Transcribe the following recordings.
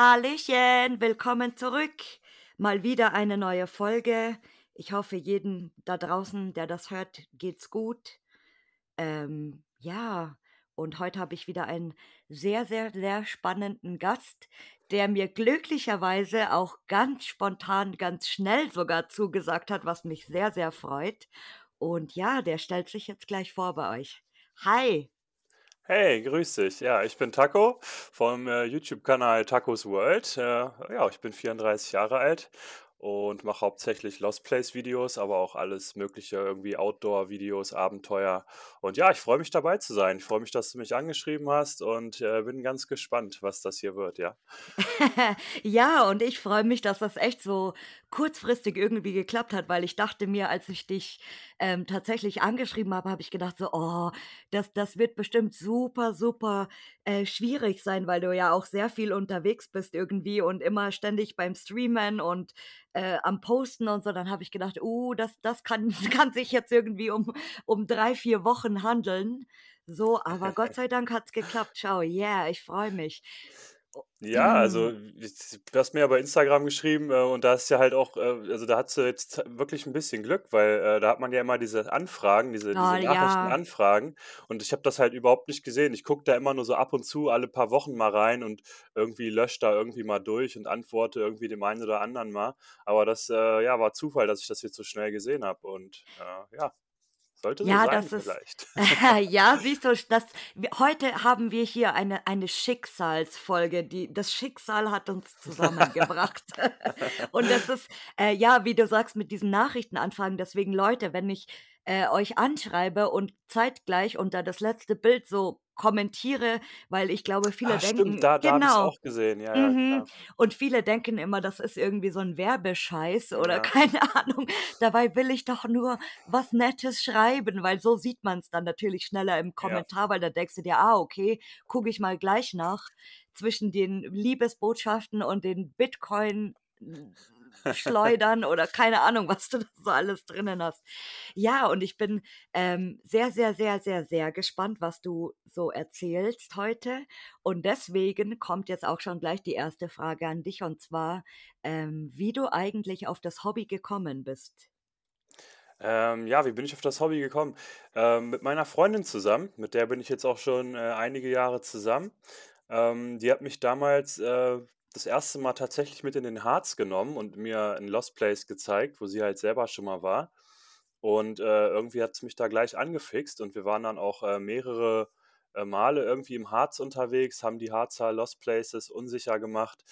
Hallöchen, willkommen zurück. Mal wieder eine neue Folge. Ich hoffe, jeden da draußen, der das hört, geht's gut. Ähm, ja, und heute habe ich wieder einen sehr, sehr, sehr spannenden Gast, der mir glücklicherweise auch ganz spontan, ganz schnell sogar zugesagt hat, was mich sehr, sehr freut. Und ja, der stellt sich jetzt gleich vor bei euch. Hi. Hey, grüß dich. Ja, ich bin Taco vom äh, YouTube-Kanal Tacos World. Äh, ja, ich bin 34 Jahre alt und mache hauptsächlich Lost Place Videos, aber auch alles mögliche, irgendwie Outdoor Videos, Abenteuer. Und ja, ich freue mich dabei zu sein. Ich freue mich, dass du mich angeschrieben hast und äh, bin ganz gespannt, was das hier wird, ja. ja, und ich freue mich, dass das echt so kurzfristig irgendwie geklappt hat, weil ich dachte mir, als ich dich ähm, tatsächlich angeschrieben habe, habe ich gedacht so, oh, das, das wird bestimmt super, super äh, schwierig sein, weil du ja auch sehr viel unterwegs bist irgendwie und immer ständig beim Streamen und äh, am Posten und so, dann habe ich gedacht, uh, das, das kann, kann sich jetzt irgendwie um, um drei, vier Wochen handeln. So, aber Gott sei Dank hat es geklappt. Schau, yeah, ich freue mich. Ja, also mhm. du hast mir ja bei Instagram geschrieben äh, und da ist ja halt auch, äh, also da hast du jetzt wirklich ein bisschen Glück, weil äh, da hat man ja immer diese Anfragen, diese, diese Oh ja. Nachrichtenanfragen und ich habe das halt überhaupt nicht gesehen. Ich gucke da immer nur so ab und zu alle paar Wochen mal rein und irgendwie lösche da irgendwie mal durch und antworte irgendwie dem einen oder anderen mal. Aber das, äh, ja, war Zufall, dass ich das jetzt so schnell gesehen habe und äh, ja, sollte so Ja, sein das ist, vielleicht. ja, siehst du, das, heute haben wir hier eine, eine Schicksalsfolge, die, das Schicksal hat uns zusammengebracht. Und das ist, äh, ja, wie du sagst, mit diesen Nachrichtenanfragen, deswegen Leute, wenn ich äh, euch anschreibe und zeitgleich unter das letzte Bild so kommentiere, weil ich glaube, viele Ah, denken, stimmt, da, da habe ich es genau, auch gesehen. Ja, ja, mhm, klar. und viele denken immer, das ist irgendwie so ein Werbescheiß oder Ja. keine Ahnung. Dabei will ich doch nur was Nettes schreiben, weil so sieht man es dann natürlich schneller im Ja. Kommentar, weil da denkst du dir, ah, okay, gucke ich mal gleich nach zwischen den Liebesbotschaften und den Bitcoin schleudern oder keine Ahnung, was du da so alles drinnen hast. Ja, und ich bin ähm, sehr, sehr, sehr, sehr, sehr gespannt, was du so erzählst heute. Und deswegen kommt jetzt auch schon gleich die erste Frage an dich, und zwar, ähm, wie du eigentlich auf das Hobby gekommen bist. Ähm, ja, wie bin ich auf das Hobby gekommen? Ähm, mit meiner Freundin zusammen, mit der bin ich jetzt auch schon äh, einige Jahre zusammen. Ähm, die hat mich damals äh, das erste Mal tatsächlich mit in den Harz genommen und mir ein Lost Place gezeigt, wo sie halt selber schon mal war. Und äh, irgendwie hat es mich da gleich angefixt und wir waren dann auch äh, mehrere äh, Male irgendwie im Harz unterwegs, haben die Harzer Lost Places unsicher gemacht,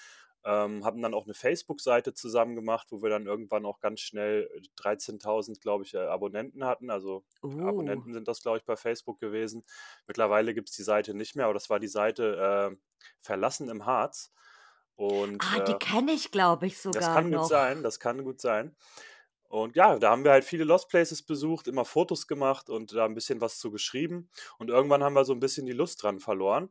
ähm, haben dann auch eine Facebook-Seite zusammen gemacht, wo wir dann irgendwann auch ganz schnell 13.000, glaube ich, äh, Abonnenten hatten. Also Uh, Abonnenten sind das, glaube ich, bei Facebook gewesen. Mittlerweile gibt es die Seite nicht mehr, aber das war die Seite äh, Verlassen im Harz. Und ah, die äh, kenne ich, glaube ich, das sogar kann gut sein, noch. das kann gut sein. Und ja, da haben wir halt viele Lost Places besucht, immer Fotos gemacht und da ein bisschen was zu geschrieben. Und irgendwann haben wir so ein bisschen die Lust dran verloren.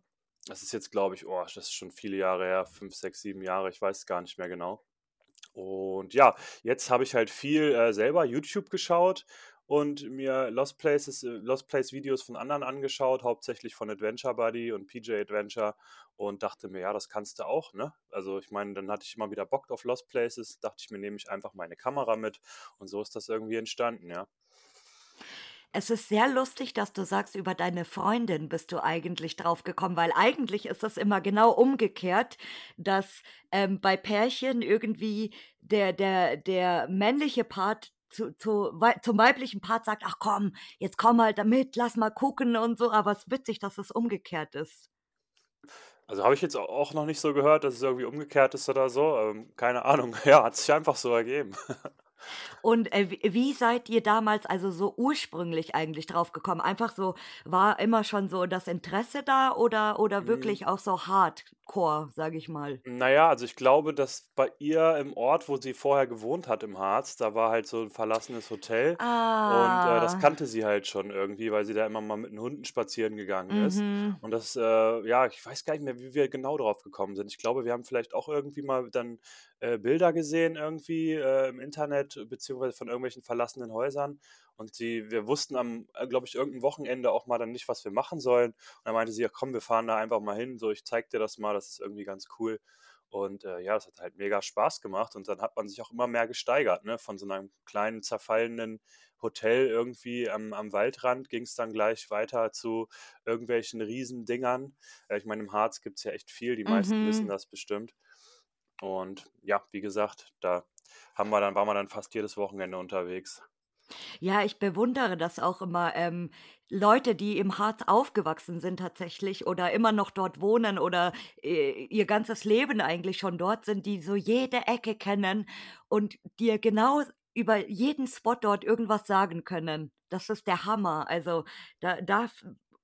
Das ist jetzt, glaube ich, oh, das ist schon viele Jahre her, fünf, sechs, sieben Jahre, ich weiß gar nicht mehr genau. Und ja, jetzt habe ich halt viel äh, selber YouTube geschaut und mir Lost Places, äh, Lost Place Videos von anderen angeschaut, hauptsächlich von Adventure Buddy und PJ Adventure und dachte mir, ja, das kannst du auch, ne? Also ich meine, dann hatte ich immer wieder Bock auf Lost Places, dachte ich mir, nehme ich einfach meine Kamera mit und so ist das irgendwie entstanden, ja. Es ist sehr lustig, dass du sagst, über deine Freundin bist du eigentlich drauf gekommen, weil eigentlich ist das immer genau umgekehrt, dass ähm, bei Pärchen irgendwie der, der, der männliche Part zu, zu, wei- zum weiblichen Part sagt, ach komm, jetzt komm halt damit, lass mal gucken und so, aber es ist witzig, dass es umgekehrt ist. Also habe ich jetzt au- auch noch nicht so gehört, dass es irgendwie umgekehrt ist oder so. Ähm, keine Ahnung. Ja, hat sich einfach so ergeben. Und äh, wie wie seid ihr damals also so ursprünglich eigentlich drauf gekommen? Einfach so, war immer schon so das Interesse da oder, oder Mm, wirklich auch so Hardcore, sage ich mal? Naja, also ich glaube, dass bei ihr im Ort, wo sie vorher gewohnt hat im Harz, da war halt so ein verlassenes Hotel und äh, das Ah, kannte sie halt schon irgendwie, weil sie da immer mal mit den Hunden spazieren gegangen ist. mhm. Und das, äh, ja, ich weiß gar nicht mehr, wie wir genau drauf gekommen sind. Ich glaube, wir haben vielleicht auch irgendwie mal dann äh, Bilder gesehen irgendwie äh, im Internet, beziehungsweise von irgendwelchen verlassenen Häusern. Und sie, wir wussten am, äh, glaube ich, irgendein Wochenende auch mal dann nicht, was wir machen sollen. Und dann meinte sie, ja komm, wir fahren da einfach mal hin, so ich zeig dir das mal, das ist irgendwie ganz cool. Und äh, ja, das hat halt mega Spaß gemacht und dann hat man sich auch immer mehr gesteigert, ne? Von so einem kleinen, zerfallenen Hotel irgendwie am, am Waldrand ging es dann gleich weiter zu irgendwelchen Riesendingern. Äh, ich meine, im Harz gibt es ja echt viel, die meisten wissen Mhm. das bestimmt. Und ja, wie gesagt, da haben wir dann, waren wir dann fast jedes Wochenende unterwegs. Ja, ich bewundere das auch immer, ähm, Leute, die im Harz aufgewachsen sind tatsächlich oder immer noch dort wohnen oder, äh, ihr ganzes Leben eigentlich schon dort sind, die so jede Ecke kennen und dir genau über jeden Spot dort irgendwas sagen können. Das ist der Hammer. Also, da da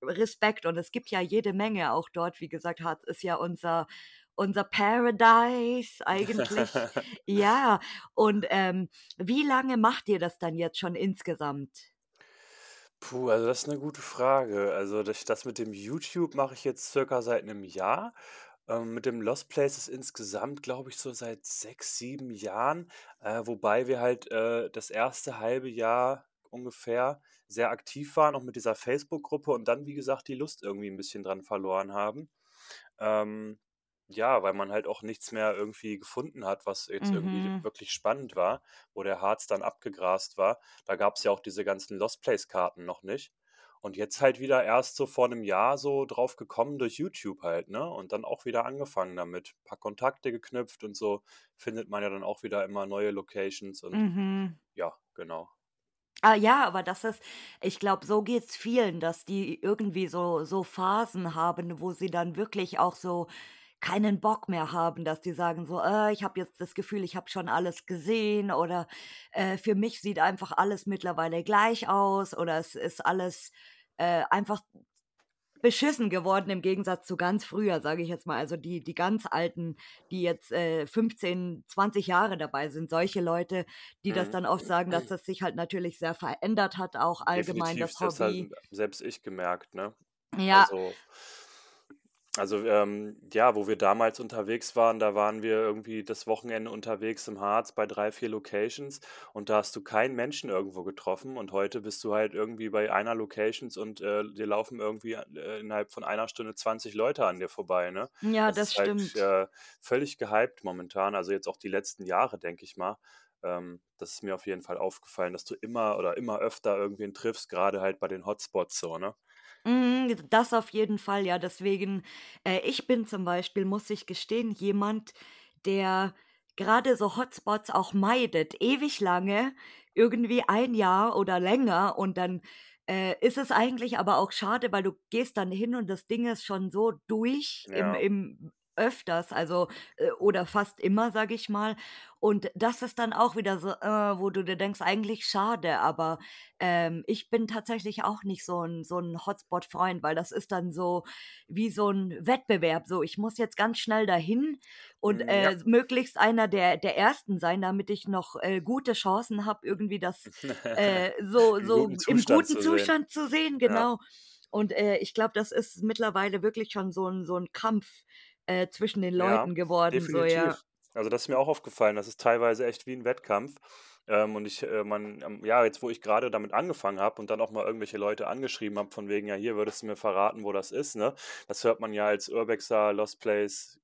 Respekt und es gibt ja jede Menge auch dort. Wie gesagt, Harz ist ja unser unser Paradise eigentlich. Ja, und, ähm, wie lange macht ihr das dann jetzt schon insgesamt? Puh, also das ist eine gute Frage. Also, das das mit dem YouTube mache ich jetzt circa seit einem Jahr. Ähm, mit dem Lost Places insgesamt, glaube ich, so seit 6, 7 Jahren, äh, wobei wir halt, äh, das erste halbe Jahr ungefähr sehr aktiv waren, auch mit dieser Facebook-Gruppe und dann, wie gesagt, die Lust irgendwie ein bisschen dran verloren haben. Ähm, ja, weil man halt auch nichts mehr irgendwie gefunden hat, was jetzt irgendwie Mhm, wirklich spannend war, wo der Harz dann abgegrast war. Da gab es ja auch diese ganzen Lost Place-Karten noch nicht. Und jetzt halt wieder erst so vor einem Jahr so drauf gekommen durch YouTube halt, ne? Und dann auch wieder angefangen damit. Paar Kontakte geknüpft und so findet man ja dann auch wieder immer neue Locations und mhm. ja, genau. Ah ja, aber das ist ich glaube, so geht's vielen, dass die irgendwie so so Phasen haben, wo sie dann wirklich auch so keinen Bock mehr haben, dass die sagen so: „Äh, ich habe jetzt das Gefühl, ich habe schon alles gesehen“ oder, äh: „Für mich sieht einfach alles mittlerweile gleich aus“ oder „es ist alles, äh, einfach beschissen geworden im Gegensatz zu ganz früher“, sage ich jetzt mal. Also, die die ganz Alten, die jetzt, äh, 15, 20 Jahre dabei sind, solche Leute, die das Mhm. dann oft sagen, dass das sich halt natürlich sehr verändert hat, auch allgemein Definitiv, das das Hobby. selbst ich gemerkt, ne? Ja, Also also, ähm, ja, wo wir damals unterwegs waren, da waren wir irgendwie das Wochenende unterwegs im Harz bei 3 4 Locations und da hast du keinen Menschen irgendwo getroffen und heute bist du halt irgendwie bei einer Locations und, äh, dir laufen irgendwie, äh, innerhalb von einer Stunde 20 Leute an dir vorbei, ne? ja, Das das ist halt, stimmt. äh, völlig gehypt momentan, also jetzt auch die letzten Jahre, denke ich mal. Ähm, das ist mir auf jeden Fall aufgefallen, dass du immer oder immer öfter irgendwen triffst, gerade halt bei den Hotspots so, ne? Mhm, das auf jeden Fall, ja. Deswegen äh, ich bin zum Beispiel, muss ich gestehen, jemand, der gerade so Hotspots auch meidet, ewig lange, irgendwie ein Jahr oder länger und dann, äh, ist es eigentlich aber auch schade, weil du gehst dann hin und das Ding ist schon so durch im Ja. im öfters, also, äh, oder fast immer, sage ich mal. Und das ist dann auch wieder so, äh, wo du dir denkst: „Eigentlich schade“, aber ähm, ich bin tatsächlich auch nicht so 'n so 'n Hotspot-Freund, weil das ist dann so wie so 'n Wettbewerb. So, ich muss jetzt ganz schnell dahin und, Hm, ja. äh, möglichst einer der der Ersten sein, damit ich noch, äh, gute Chancen habe, irgendwie das, äh, so so gutem im guten zu sehen. Zustand zu sehen, Ja, genau. Und, äh, ich glaube, das ist mittlerweile wirklich schon so 'n so 'n Kampf, äh, zwischen den ja, Leuten geworden, so, ja. definitiv. Also, das ist mir auch aufgefallen. Das ist teilweise echt wie 'n Wettkampf. Ähm, und ich, äh man ähm, ja, jetzt, wo ich grade damit angefangen habe und dann auch mal irgendwelche Leute angeschrieben habe von wegen: „Ja, hier, würdest du mir verraten, wo das ist“, ne? Das hört man ja als Urbexer, Lost Place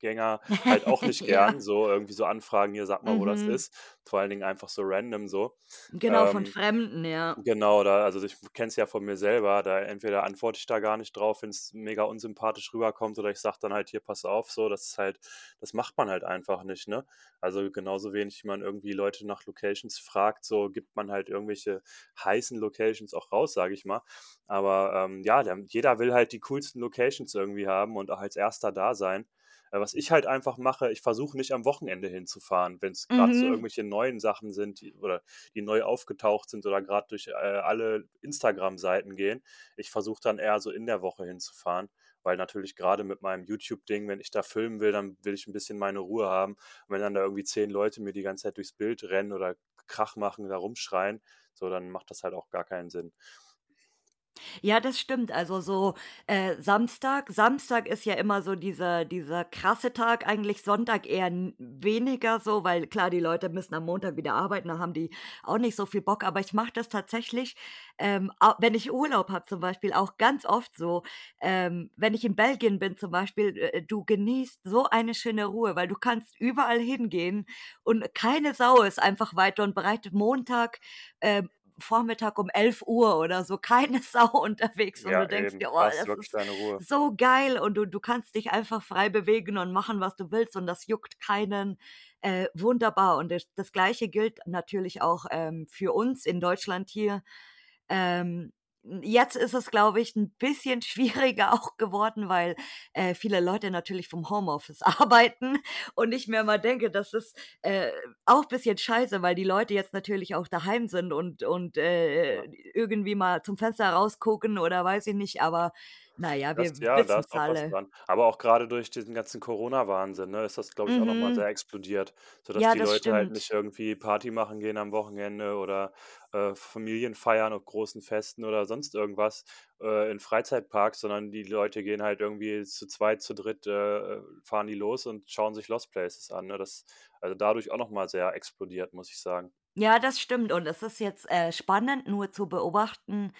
Gänger halt auch nicht gern, Ja. so irgendwie so Anfragen: „Hier, sag mal, wo das Mhm. ist.“ Vor allen Dingen einfach so random so. Genau, von Ähm Fremden, ja. Genau, da also, ich kenne es ja von mir selber, da entweder antworte ich da gar nicht drauf, wenn es mega unsympathisch rüberkommt, oder ich sage dann halt: „Hier, pass auf“, so. Das ist halt das macht man halt einfach nicht, ne? Also, genauso wenig wie man irgendwie Leute nach Locations fragt, so gibt man halt irgendwelche heißen Locations auch raus, sage ich mal. Aber, ähm, ja, der jeder will halt die coolsten Locations irgendwie haben und auch als Erster da sein. Äh, was ich halt einfach mache, ich versuche nicht am Wochenende hinzufahren, wenn es grad so Mhm. irgendwelche neuen Sachen sind, die oder die neu aufgetaucht sind oder gerade durch, äh, alle Instagram-Seiten gehen. Ich versuche dann eher so in der Woche hinzufahren, weil natürlich gerade mit meinem YouTube-Ding, wenn ich da filmen will, dann will ich ein bisschen meine Ruhe haben. Und wenn dann da irgendwie 10 Leute mir die ganze Zeit durchs Bild rennen oder Krach machen, da rumschreien, so, dann macht das halt auch gar keinen Sinn. Ja, das stimmt. Also so, äh, Samstag Samstag ist ja immer so dieser dieser krasse Tag, eigentlich Sonntag eher weniger so, weil klar, die Leute müssen am Montag wieder arbeiten, da haben die auch nicht so viel Bock. Aber ich mache das tatsächlich, ähm, wenn ich Urlaub habe zum Beispiel, auch ganz oft so, ähm, wenn ich in Belgien bin zum Beispiel, äh, du genießt so eine schöne Ruhe, weil du kannst überall hingehen und keine Sau ist einfach weiter und bereitet Montag, ähm, Vormittag um elf Uhr oder so keine Sau unterwegs und Ja, du denkst eben. dir: „Oh, das ist so geil“ und du du kannst dich einfach frei bewegen und machen, was du willst und das juckt keinen. Äh, wunderbar und das das Gleiche gilt natürlich auch, ähm, für uns in Deutschland hier. Ähm, jetzt ist es, glaube ich, ein bisschen schwieriger auch geworden, weil, äh, viele Leute natürlich vom Homeoffice arbeiten und ich mir immer denke, das ist, äh, auch ein bisschen scheiße, weil die Leute jetzt natürlich auch daheim sind und und, äh, irgendwie mal zum Fenster rausgucken oder weiß ich nicht, aber na ja, wir Das ja, da wissen's ist auch was alle. dran. Aber auch grade durch diesen ganzen Corona-Wahnsinn, ne, ist das, glaube ich, auch noch mal Mhm. sehr explodiert, sodass Ja, die das Leute halt stimmt. nicht irgendwie Party machen gehen am Wochenende oder, äh, Familien feiern auf großen Festen oder sonst irgendwas, äh, in Freizeitparks, sondern die Leute gehen halt irgendwie zu zweit, zu dritt, äh, fahren die los und schauen sich Lost Places an, ne? Das also dadurch auch noch mal sehr explodiert, muss ich sagen. Ja, das stimmt und es ist jetzt, äh, spannend nur zu beobachten,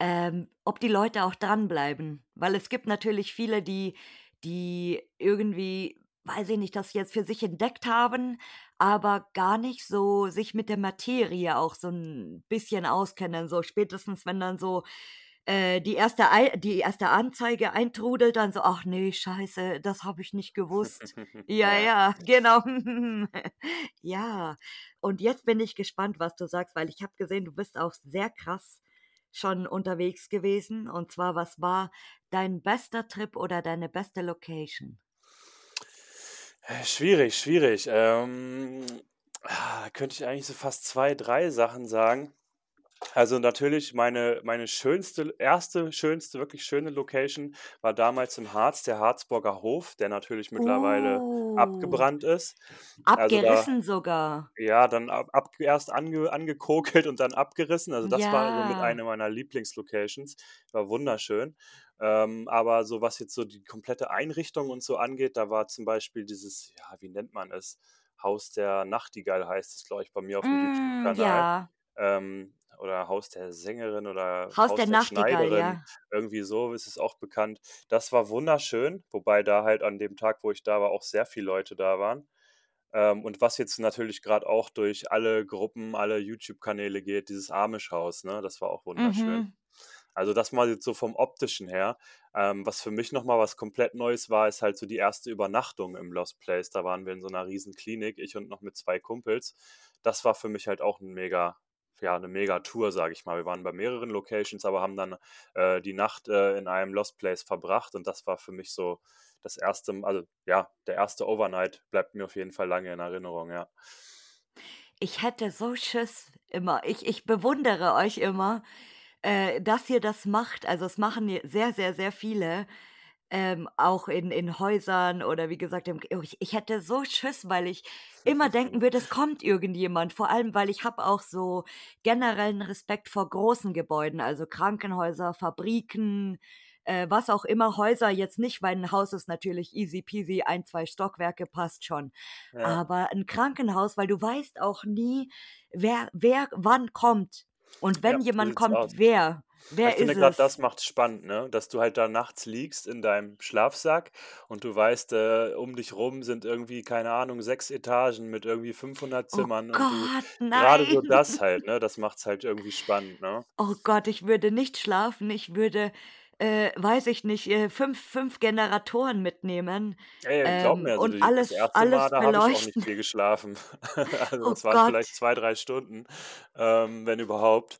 ähm, ob die Leute auch dranbleiben. Weil es gibt natürlich viele, die die irgendwie, weiß ich nicht, das jetzt für sich entdeckt haben, aber gar nicht so sich mit der Materie auch so ein bisschen auskennen. So spätestens, wenn dann so, äh, die erste die erste Anzeige eintrudelt, dann so: „Ach nee scheiße, das habe ich nicht gewusst.“ Ja, Ja. ja, genau. Ja, und jetzt bin ich gespannt, was du sagst, weil ich habe gesehen, du bist auch sehr krass schon unterwegs gewesen. Und zwar, was war dein bester Trip oder deine beste Location? Äh, schwierig, schwierig. Ähm, ah, könnte ich eigentlich so fast 2, 3 Sachen sagen. Also, natürlich meine meine schönste erste schönste, wirklich schöne Location war damals im Harz, der Harzburger Hof, der natürlich mittlerweile Oh, abgebrannt ist. Also, da abgerissen sogar. ja, dann ab ab erst ange angekokelt und dann abgerissen. Also, das war so mit Ja. eine meiner Lieblingslocations. War wunderschön. Ähm, aber so was jetzt so die komplette Einrichtung und so angeht, da war zum Beispiel dieses, ja, wie nennt man es? Haus der Nachtigall heißt es, glaube ich, bei mir aufm Hm, YouTube-Kanal. ja. Ähm, oder Haus der Sängerin oder Haus Haus der der Nachtigall, Schneiderin, ja. irgendwie so ist es auch bekannt. Das war wunderschön, wobei da halt an dem Tag, wo ich da war, auch sehr viele Leute da waren. Ähm, und was jetzt natürlich gerade auch durch alle Gruppen, alle YouTube-Kanäle geht, dieses Amish-Haus, ne? Das war auch wunderschön. Mhm. Also, das mal jetzt so vom Optischen her. Ähm, was für mich noch mal was komplett Neues war, ist halt so die erste Übernachtung im Lost Place. Da waren wir in so einer riesen Klinik, ich und noch mit 2 Kumpels. Das war für mich halt auch 'n mega ja, 'ne Mega-Tour, sage ich mal. Wir waren bei mehreren Locations, aber haben dann, äh, die Nacht, äh, in einem Lost Place verbracht und das war für mich so das erste, also, ja, der erste Overnight bleibt mir auf jeden Fall lange in Erinnerung, ja. Ich hätte so Schiss immer. Ich ich bewundere euch immer, äh, dass ihr das macht. Also, es machen sehr, sehr, sehr viele, ähm, auch in in Häusern oder wie gesagt im oh, ich ich hätte so Schiss, weil ich immer denken würde, es kommt irgendjemand. Vor allem, weil ich habe auch so generellen Respekt vor großen Gebäuden, also Krankenhäuser, Fabriken, äh, was auch immer. Häuser jetzt nicht, weil 'n Haus ist natürlich easy peasy, ein 2 Stockwerke passt schon. Ja. Aber 'n Krankenhaus, weil du weißt auch nie, wer wer wann kommt. Und Ja, wenn so jemand kommt, aus. wer? Ich Wer finde, ist grad es? das macht's spannend, ne? Dass du halt da nachts liegst in deinem Schlafsack und du weißt, äh, um dich rum sind irgendwie, keine Ahnung, 6 Etagen mit irgendwie 500 Oh Zimmern und du Gott, grade so nein. das halt, ne, das macht's halt irgendwie spannend, ne? Oh Gott, ich würde nicht schlafen. Ich würde, äh, weiß ich nicht, äh, 5 5 Generatoren mitnehmen, Ey, glaub ähm, mir, also und die das alles erste Mal, alles da habe ich auch nicht viel geschlafen. Also, Oh das waren vielleicht. 2, 3 Stunden, ähm, wenn überhaupt.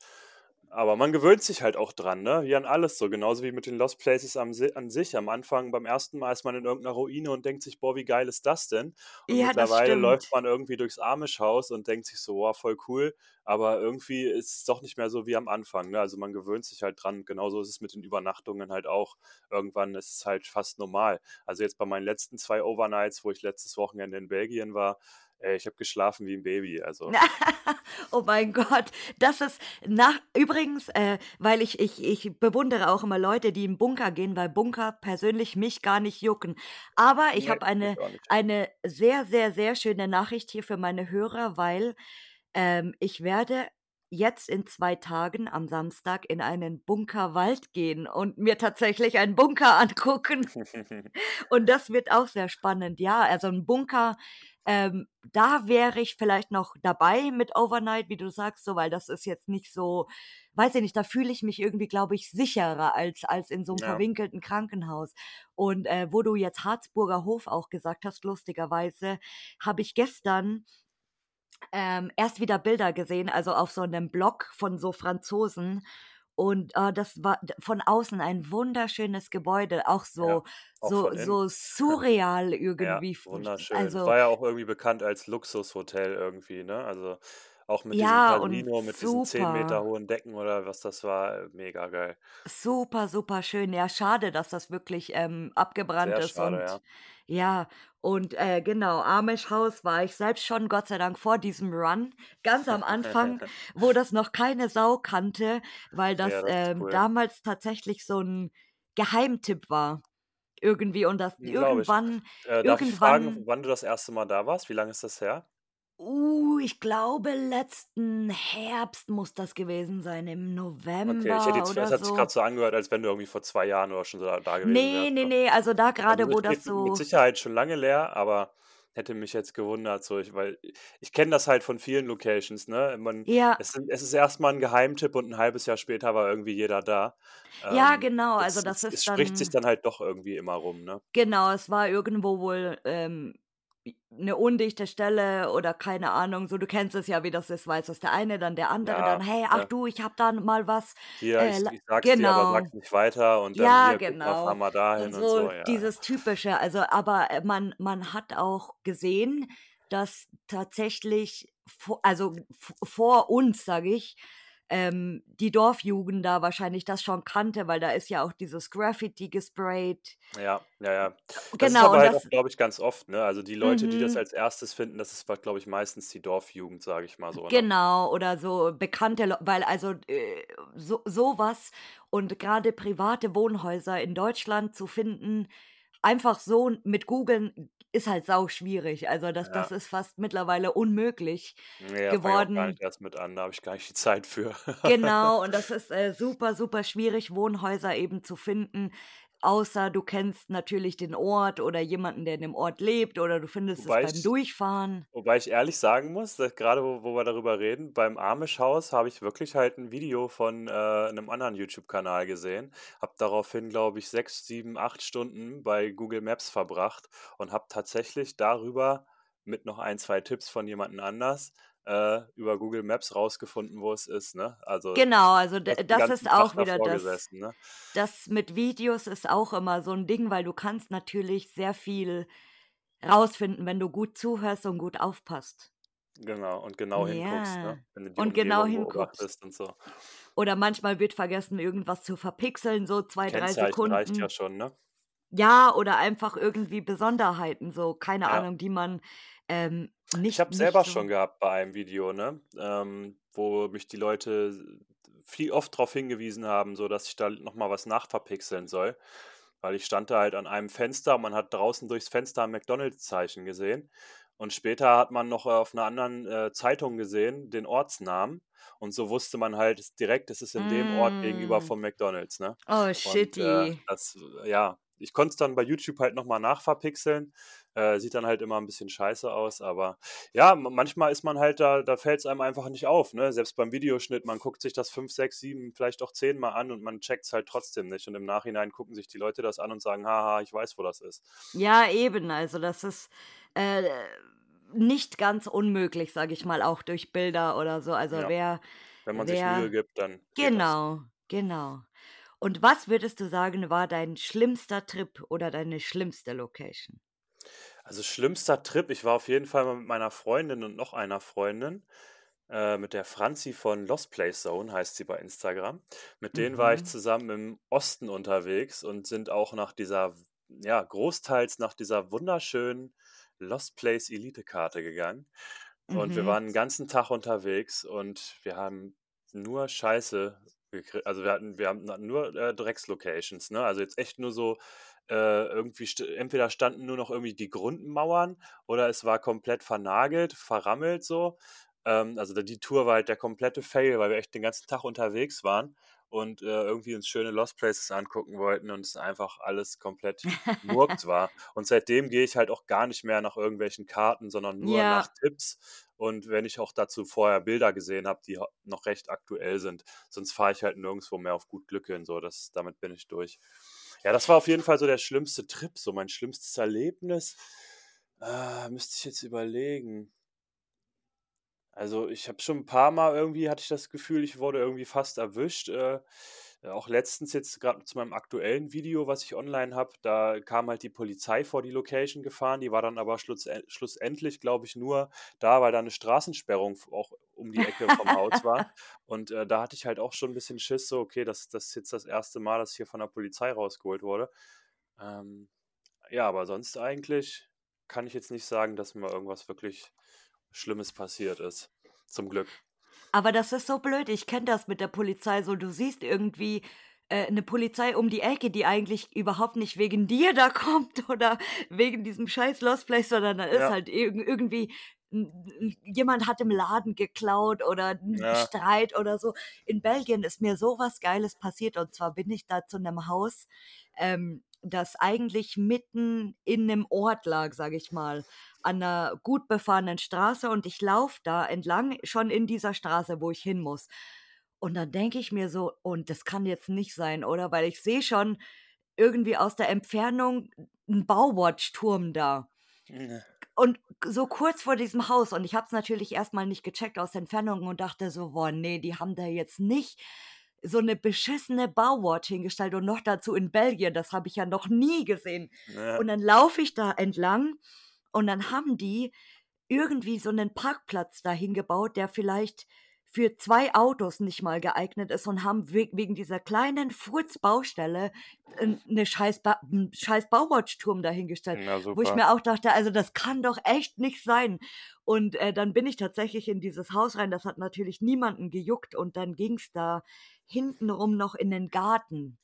Aber man gewöhnt sich halt auch dran, ne? Wie an alles so, genauso wie mit den Lost Places am an sich. Am Anfang, beim ersten Mal ist man in irgend 'ner Ruine und denkt sich: „Boah, wie geil ist das denn?“ Und Ja, mittlerweile läuft man irgendwie durchs Amish-Haus und denkt sich so: „Boah, voll cool“, aber irgendwie ist es doch nicht mehr so wie am Anfang, ne? Also, man gewöhnt sich halt dran. Genauso ist es mit den Übernachtungen halt auch. Irgendwann ist es halt fast normal. Also, jetzt bei meinen letzten 2 Overnights, wo ich letztes Wochenende in Belgien war, Ey, ich habe geschlafen wie ein Baby, also Oh mein Gott, das ist nach übrigens, äh, weil ich ich ich bewundere auch immer Leute, die im Bunker gehen, weil Bunker persönlich mich gar nicht jucken. Aber ich ne, habe eine eine sehr, sehr, sehr schöne Nachricht hier für meine Hörer, weil, ähm, ich werde jetzt in 2 Tagen am Samstag in einen Bunkerwald gehen und mir tatsächlich einen Bunker angucken. Und das wird auch sehr spannend. Ja, also 'n Bunker, ähm, da wäre ich vielleicht noch dabei mit Overnight, wie du sagst, so, weil das ist jetzt nicht so weiß ich nicht, da fühle ich mich irgendwie, glaube ich, sicherer als als in so 'nem Ja. verwinkelten Krankenhaus. Und, äh, wo du jetzt Harzburger Hof auch gesagt hast, lustigerweise, habe ich gestern ähm, erst wieder Bilder gesehen, also auf so 'nem Blog von so Franzosen und, äh, das war von außen ein wunderschönes Gebäude, auch Ja, so auch so so surreal Ja, irgendwie f wunderschön. also War ja auch irgendwie bekannt als Luxushotel irgendwie, ne? Also, auch mit diesem Ja, und Casino, mit diesen 10 Meter super. hohen Decken oder was das war, äh, mega geil. Super, super schön. Ja, schade, dass das wirklich, ähm, abgebrannt Sehr ist schade, und ja. Ja, und, äh, genau, Amish-Haus war ich selbst schon, Gott sei Dank vor diesem Run, ganz am Anfang, wo das noch keine Sau kannte, weil Ja, das, das ist ähm, cool. damals tatsächlich so 'n Geheimtipp war irgendwie und das glaube ich. irgendwann Äh, darf ich fragen, irgendwann wann du das 1. Mal da warst? Wie lang ist das her? Uh, ich glaube, letzten Herbst muss das gewesen sein, im Okay, ich hätte November jetzt es oder hat sich grad so. so angehört, als wenn du irgendwie vor 2 Jahren oder schon so da da gewesen Ne, wärst, ne, so. ne, also da Also, grade, wo es das steht mit so Sicherheit schon lange leer, aber hätte mich jetzt gewundert, so ich weil ich kenne das halt von vielen Locations, ne? Man Ja. es es ist erst mal 'n Geheimtipp und 'n halbes Jahr später war irgendwie jeder da. Ja, Ähm, genau, also es das es es ist spricht sich dann dann halt doch irgendwie immer rum, ne? Genau, es war irgendwo wohl, ähm, i 'ne undichte Stelle oder keine Ahnung, so du kennst es ja, wie das ist, weiß das der eine, dann der andere, dann: Ja, „Hey, ach ne? du, ich habe da mal was, Hier, äh, ich la“ ich sage es dir, aber genau. sag's nicht weiter und dann: Ja, „Hier, genau. mal Und dahin“ und so so, ja, ja. dieses Typische, also aber, äh, man man hat auch gesehen, dass tatsächlich also vor uns, sage ich, ähm, die Dorfjugend da wahrscheinlich das schon kannte, weil da ist ja auch dieses Graffiti gesprayt. Ja, ja, ja. Das ist Genau, aber und halt auch, das glaube ich, ganz oft, ne? Also, die Leute, die das Mhm. als 1. finden, das ist, glaube ich, meistens die Dorfjugend, sage ich mal so, ne? Genau, oder so bekannte Leu weil also, äh, so so was und grade private Wohnhäuser in Deutschland zu finden, einfach so mit googeln, ist halt sauschwierig. Also, das das Ja. ist fast mittlerweile unmöglich da fange ich gar geworden. nicht erst mit an, da habe ich gar nicht die Zeit für. Genau, und das ist, äh, super, super schwierig, Wohnhäuser eben zu finden, außer du kennst natürlich den Ort oder jemanden, der in dem Ort lebt oder du findest es Wobei beim ich Durchfahren. wobei ich ehrlich sagen muss, dass grade wo wo wir darüber reden, beim Amish-Haus habe ich wirklich halt 'n Video von, äh, 'nem anderen YouTube-Kanal gesehen, habe daraufhin, glaube ich, 6, 7, 8 Stunden bei Google Maps verbracht und habe tatsächlich darüber mit noch 1, 2 Tipps von jemanden anders, äh, über Google Maps rausgefunden, wo es ist, ne? Also, Genau, also das ist auch wieder das ne? das mit Videos ist auch immer so 'n Ding, weil du kannst natürlich sehr viel rausfinden, wenn du gut zuhörst und gut aufpasst. Genau, und genau hinguckst, Ja, ne? Wenn du die und genau hinguckst. und so. Oder manchmal wird vergessen, irgendwas zu verpixeln, so 2, 3 Kennzeichen reicht ja Sekunden. schon, ne? Ja, oder einfach irgendwie Besonderheiten, so, keine Ja. Ahnung, die man, ähm, Ich nicht habe nicht selber so schon gehabt bei einem Video, ne, ähm, wo mich die Leute viel oft drauf hingewiesen haben, so dass ich da noch mal was nachverpixeln soll, weil ich stand da halt an einem Fenster, man hat draußen durchs Fenster 'n McDonald's-Zeichen gesehen und später hat man noch auf 'ner anderen, äh, Zeitung gesehen den Ortsnamen und so wusste man halt direkt, es ist in dem Ort gegenüber Hm. vom McDonald's, ne? Oh, Und, äh, shitty. das ja, ich konnte es dann bei YouTube halt noch mal nachverpixeln, äh, sieht dann halt immer 'n bisschen scheiße aus, aber ja, ma manchmal ist man halt da da fällt's einem einfach nicht auf, ne? Selbst beim Videoschnitt, man guckt sich das 5, 6, 7, vielleicht auch 10 Mal an und man checkt's halt trotzdem nicht und im Nachhinein gucken sich die Leute das an und sagen: „Ha ha, ich weiß, wo das ist.“ Ja, eben, also das ist, äh, nicht ganz unmöglich, sage ich mal, auch durch Bilder oder so. Also Ja. wer Wenn man sich Mühe wer gibt, dann genau, genau. Und was würdest du sagen, war dein schlimmster Trip oder deine schlimmste Location? Also, schlimmster Trip, ich war auf jeden Fall mal mit meiner Freundin und noch einer Freundin, äh, mit der Franzi von Lost Place Zone, heißt sie bei Instagram. Mit denen war ich Mhm. zusammen im Osten unterwegs und sind auch nach dieser ja, großteils nach dieser wunderschönen, Lost Place Elite-Karte gegangen und wir Mhm. waren 'n ganzen Tag unterwegs und wir haben nur Scheiße also, wir hatten wir hatten nur, äh, Dreckslocations, ne? Also, jetzt echt nur so, äh, irgendwie st entweder standen nur noch irgendwie die Grundmauern oder es war komplett vernagelt, verrammelt so. Ähm, also, die Tour war halt der komplette Fail, weil wir echt den ganzen Tag unterwegs waren und, äh, irgendwie uns schöne Lost Places angucken wollten und es einfach alles komplett Murks war. Und seitdem gehe ich halt auch gar nicht mehr nach irgendwelchen Karten, sondern nur nach Ja. Tipps und wenn ich auch dazu vorher Bilder gesehen habe, die noch recht aktuell sind. Sonst fahre ich halt nirgendswo mehr auf gut Glück hin, so das damit bin ich durch. Ja, das war auf jeden Fall so der schlimmste Trip, so mein schlimmstes Erlebnis. Äh, müsste ich jetzt überlegen. Also, ich habe schon 'n paarmal irgendwie hatte ich das Gefühl, ich wurde irgendwie fast erwischt. Äh, auch letztens jetzt grad zu meinem aktuellen Video, was ich online habe, da kam halt die Polizei vor die Location gefahren. Die war dann aber schlutzen schlussendlich, glaube ich, nur da, weil da 'ne Straßensperrung auch um die Ecke vom Haus war. Und, äh, da hatte ich halt auch schon 'n bisschen Schiss, so: „Okay, das das ist jetzt das erste Mal, dass ich hier von der Polizei rausgeholt wurde.“ Ähm, ja, aber sonst eigentlich kann ich jetzt nicht sagen, dass mir irgendwas wirklich Schlimmes passiert ist, zum Glück. Aber das ist so blöd. Ich kenne das mit der Polizei so. Du siehst irgendwie, äh, 'ne Polizei um die Ecke, die eigentlich überhaupt nicht wegen dir da kommt oder wegen diesem scheiß Lost Place, sondern da ist Ja. halt irg irgendwie jemand hat im Laden geklaut oder Ja. Streit oder so. In Belgien ist mir so was Geiles passiert und zwar bin ich da zu 'nem Haus, ähm, das eigentlich mitten in 'nem Ort lag, sage ich mal, an 'ner gut befahrenen Straße und ich laufe da entlang schon in dieser Straße, wo ich hin muss. Und dann denke ich mir so: „Und das kann jetzt nicht sein, oder?“ Weil ich sehe schon irgendwie aus der Entfernung 'n Bauwatch-Turm da. Und so kurz vor diesem Haus und ich habe es natürlich erst mal nicht gecheckt aus der Entfernung und dachte so: „Boah, ne, die haben da jetzt nicht so 'ne beschissene Bauwatch hingestellt und noch dazu in Belgien. Das habe ich ja noch nie gesehen.“ Ja. Und dann laufe ich da entlang und dann haben die irgendwie so 'nen Parkplatz da hingebaut, der vielleicht für 2 Autos nicht mal geeignet ist und haben we wegen dieser kleinen Furz-Baustelle 'n 'ne scheiß Ba 'n scheiß Bauwatch-Turm dahingestellt, Na wo ich mir auch dachte: „Also, das kann doch echt nicht sein.“ Und, äh, dann bin ich tatsächlich in dieses Haus rein. Das hat natürlich niemanden gejuckt und dann ging's da hintenrum noch in 'nen Garten,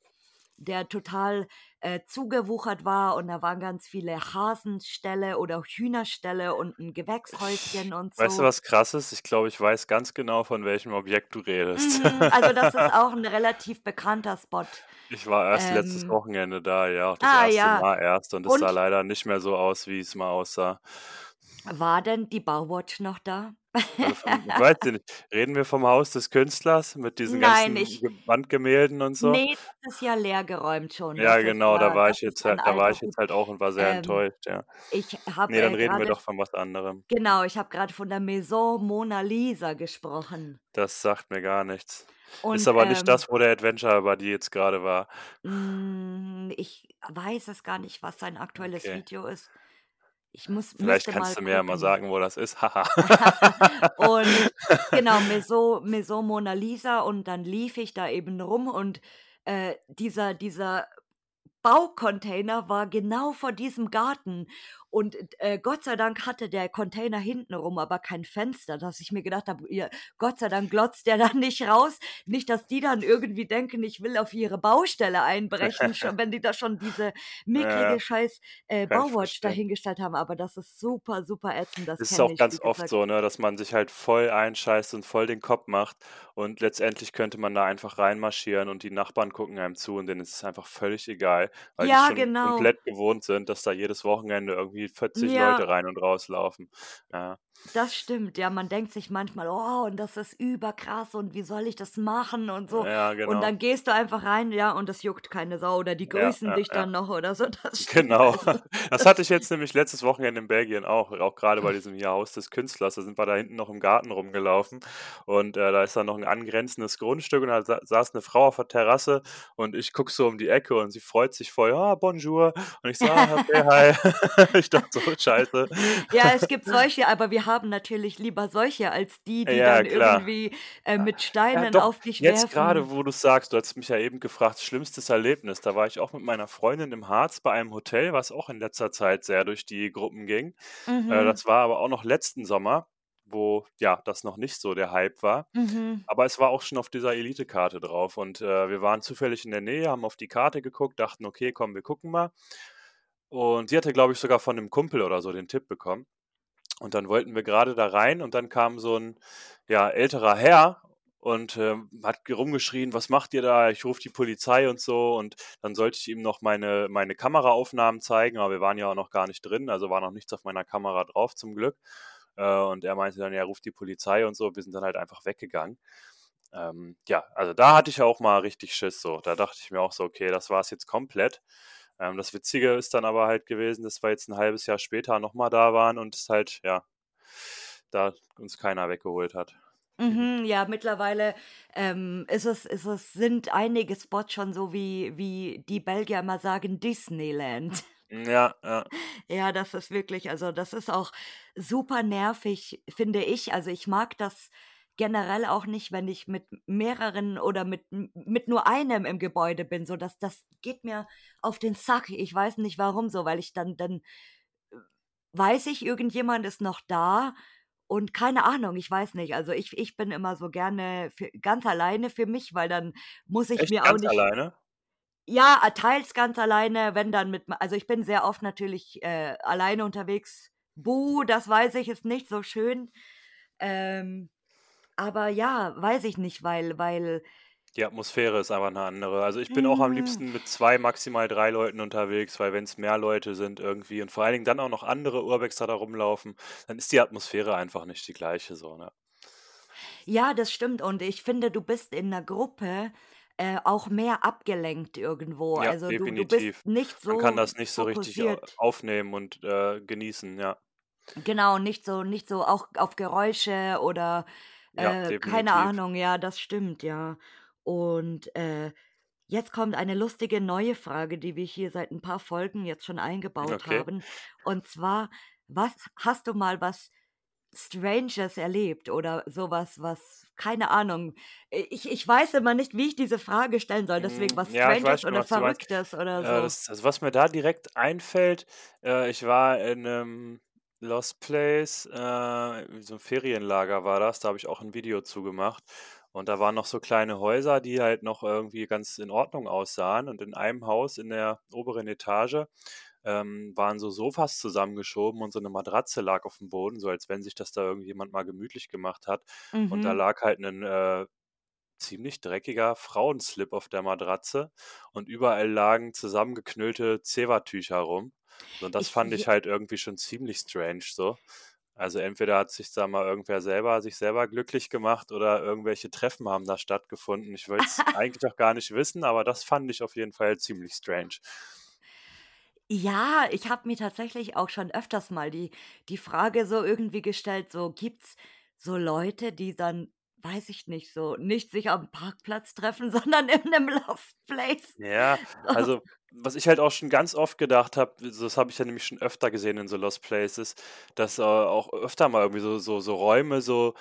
der total, äh, zugewuchert war und da waren ganz viele Hasenställe oder Hühnerställe und 'n Gewächshäuschen und Weißt du, so. was krass ist? Ich glaube, ich weiß ganz genau, von welchem Objekt du redest. Mhm, also, das ist auch 'n relativ bekannter Spot. Ich war erst letztes Ähm Wochenende da, ja, auch das Ah, 1. ja. Mal erst und es sah leider nicht mehr so aus, wie's mal aussah. War denn die Bauwatch noch da? Also, vom ich weiß nicht. Reden wir vom Haus des Künstlers mit diesen Nein, ganzen ich Ge Wandgemälden und so? Ne, das ist ja leergeräumt schon. Ja, Das ist genau, da war ich ist jetzt halt da war ich jetzt halt auch und war sehr Ähm, enttäuscht, ja. ich habe, Ne, dann äh, reden wir grade doch von was anderem. genau, ich habe grad von der Maison Mona Lisa gesprochen. Das sagt mir gar nichts. Ist Und, aber nicht ähm das, wo der Adventure Buddy jetzt grade war. Hm, ich weiß es gar nicht, was sein aktuelles Okay. Video ist. Ich muss Vielleicht kannst du mir ja mal sagen, wo das ist. Und genau, Maison Maison Mona Lisa und dann lief ich da eben rum und, äh, dieser dieser Baucontainer war genau vor diesem Garten und, äh, Gott sei Dank hatte der Container hintenrum aber kein Fenster, dass ich mir gedacht habe: „Ja, Gott sei Dank glotzt der da nicht raus.“ Nicht, dass die dann irgendwie denken, ich will auf ihre Baustelle einbrechen, schon wenn die da schon diese Ja, ja. mickrige scheiß, äh, Bauwatch dahingestellt haben, aber das ist super, super ätzend. Das Es ist auch ich, ganz oft so, ne, dass man sich halt voll einscheißt und voll den Kopf macht und letztendlich könnte man da einfach reinmarschieren und die Nachbarn gucken einem zu und denen ist es einfach völlig egal, weil die Ja, schon genau. komplett gewohnt sind, dass da jedes Wochenende irgendwie 40 Ja. Leute rein und rauslaufen. Ja. Das stimmt, ja. Man denkt sich manchmal: „Oh, und das ist überkrass und wie soll ich das machen?“ und so. Ja, Und genau. dann gehst du einfach rein, ja, und das juckt keine Sau oder die grüßen ja, dich ja. dann noch oder so. Das Genau. also. Das hatte ich jetzt nämlich letztes Wochenende in Belgien auch, auch grade bei diesem hier Haus des Künstlers. Da sind wir da hinten noch im Garten rumgelaufen und, äh, da ist dann noch 'n angrenzendes Grundstück und da sa saß 'ne Frau auf der Terrasse und ich gucke so um die Ecke und sie freut sich voll, ah, bonjour. Und ich so, ah, okay, hi. ich dachte so, scheiße. Ja, es gibt solche, aber wir haben natürlich lieber solche als die, die Ja, dann klar. irgendwie äh, mit Ja, Steinen doch, auf dich jetzt gerade, werfen. wo du sagst, du hattest mich ja eben gefragt, schlimmstes Erlebnis. Da war ich auch mit meiner Freundin im Harz bei einem Hotel, was auch in letzter Zeit sehr durch die Gruppen ging. Äh, Mhm, das war aber auch noch letzten Sommer, wo ja das noch nicht so der Hype war. mhm, Aber es war auch schon auf dieser Elite-Karte drauf und äh, wir waren zufällig in der Nähe, haben auf die Karte geguckt, dachten, okay, komm, wir gucken mal. Und sie hatte, glaube ich, sogar von einem Kumpel oder so den Tipp bekommen. Und dann wollten wir gerade da rein und dann kam so ein ja, älterer Herr und ähm, hat rumgeschrien, was macht ihr da? Ich rufe die Polizei und so. Und dann sollte ich ihm noch meine, meine Kameraaufnahmen zeigen, aber wir waren ja auch noch gar nicht drin, also war noch nichts auf meiner Kamera drauf, zum Glück. Äh, und er meinte dann, ja, ruft die Polizei und so. Wir sind dann halt einfach weggegangen. Ähm, ja, also da hatte ich auch mal richtig Schiss so. Da dachte ich mir auch so, okay, das war es jetzt komplett. Ähm, das Witzige ist dann aber halt gewesen, dass wir jetzt ein halbes Jahr später nochmal da waren und es halt, ja, da uns keiner weggeholt hat. mhm. Ja, mittlerweile ähm, ist es, ist es, sind einige Spots schon so wie, wie die Belgier immer sagen, Disneyland. Ja, ja, Ja, das ist wirklich also, das ist auch super nervig, finde ich. Also, ich mag das generell auch nicht, wenn ich mit mehreren oder mit mit nur einem im Gebäude bin, so das das geht mir auf den Sack. Ich weiß nicht warum so, weil ich dann dann weiß ich, irgendjemand ist noch da und keine Ahnung, ich weiß nicht. Also, ich ich bin immer so gerne für ganz alleine für mich, weil dann muss ich echt mir auch nicht alleine? ja, äh, teils ganz alleine, wenn dann mit also, ich bin sehr oft natürlich, äh, alleine unterwegs. Buh, das weiß ich, ist nicht so schön. Ähm, aber ja, weiß ich nicht, weil weil Die Atmosphäre ist einfach eine andere. Also, ich bin auch am liebsten mit 2, maximal 3 Leuten unterwegs, weil wenn es mehr Leute sind irgendwie und vor allen Dingen dann auch noch andere Urbexer da rumlaufen, dann ist die Atmosphäre einfach nicht die gleiche so, ne? ja, das stimmt und ich finde, du bist in 'ner Gruppe, äh, auch mehr abgelenkt irgendwo. Ja, Also, du du bist definitiv. nicht Man kann so das nicht so richtig au fokussiert. aufnehmen und, äh, genießen, ja. Genau, nicht so nicht so auch auf Geräusche oder, Ja, äh, keine. Ahnung, ja, das stimmt, ja. Und, äh, jetzt kommt eine lustige neue Frage, die wir hier seit 'n paar Folgen jetzt schon eingebaut Okay. haben. Und zwar: Was hast du mal was Stranges erlebt oder so was keine Ahnung. I ich ich weiß immer nicht, wie ich diese Frage stellen soll, deswegen Hm, was ja, schon, oder. Verrücktes oder Äh, so. das also, was mir da direkt einfällt, äh, ich war in 'nem Lost Place, äh, so 'n Ferienlager war das, da habe ich auch 'n Video zu gemacht. Und da waren noch so kleine Häuser, die halt noch irgendwie ganz in Ordnung aussahen. Und in einem Haus in der oberen Etage, ähm, waren so Sofas zusammengeschoben und so 'ne Matratze lag aufm Boden, so als wenn sich das da irgendjemand mal gemütlich gemacht hat. Und da Mhm. lag halt 'nen, äh ziemlich dreckiger Frauenslip auf der Matratze und überall lagen zusammengeknüllte Zewa-Tücher rum. So, und das Ich fand ich halt irgendwie schon ziemlich strange so. Also, entweder hat sich da mal irgendwer selber sich selber glücklich gemacht oder irgendwelche Treffen haben da stattgefunden. Ich wollte es eigentlich auch gar nicht wissen, aber das fand ich auf jeden Fall ziemlich strange. Ja, ich habe mir tatsächlich auch schon öfters mal die die Frage so irgendwie gestellt, so gibt's so Leute, die dann, weiß ich nicht, so nicht sich am Parkplatz treffen, sondern in 'nem Lost Place. Ja, So. also, was ich halt auch schon ganz oft gedacht habe, das habe ich ja nämlich schon öfter gesehen in so Lost Places, dass, äh, auch öfter mal irgendwie so so so Räume so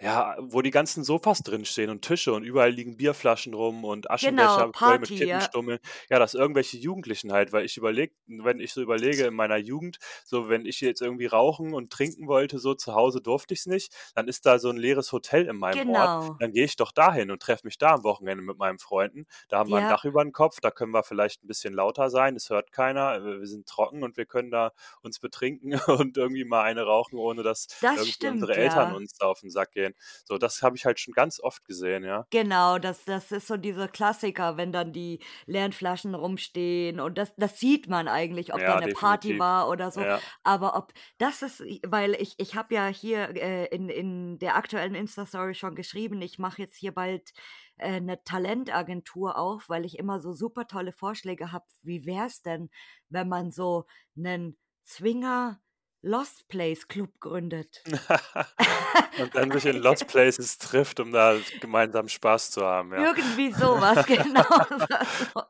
ja, wo die ganzen Sofas drinstehen und Tische und überall liegen Bierflaschen rum und Genau, Aschenbecher voll mit Party, ja. Kippenstummeln. Ja, dass irgendwelche Jugendlichen halt weil ich überlege wenn ich so überlege in meiner Jugend, so wenn ich jetzt irgendwie rauchen und trinken wollte, so zu Hause durfte ich's nicht, dann ist da so 'n leeres Hotel in meinem Ort. Genau. Dann gehe ich doch dahin und treffe mich da am Wochenende mit meinen Freunden. Da haben wir 'n Ja. Dach übern Kopf, da können wir vielleicht 'n bisschen lauter sein, es hört keiner, wir wir sind trocken und wir können da uns betrinken und irgendwie mal eine rauchen, ohne dass Das irgendwie unsere stimmt, Eltern ja. uns da auf 'n Sack gehen. So, das habe ich halt schon ganz oft gesehen, ja. Genau, das das ist so dieser Klassiker, wenn dann die leeren Flaschen rumstehen und das das sieht man eigentlich, ob da Ja, 'ne Party definitiv. war oder so. Ja. Aber ob das ist weil ich ich habe ja hier, äh, in in der aktuellen Insta-Story schon geschrieben, ich mache jetzt hier bald, äh, 'ne Talentagentur auf, weil ich immer so super tolle Vorschläge habe. Wie wär's denn, wenn man so 'nen Swinger Lost Place Club gründet. Und dann sich in Lost Places trifft, um da gemeinsam Spaß zu haben, ja. Irgendwie sowas, genau. So,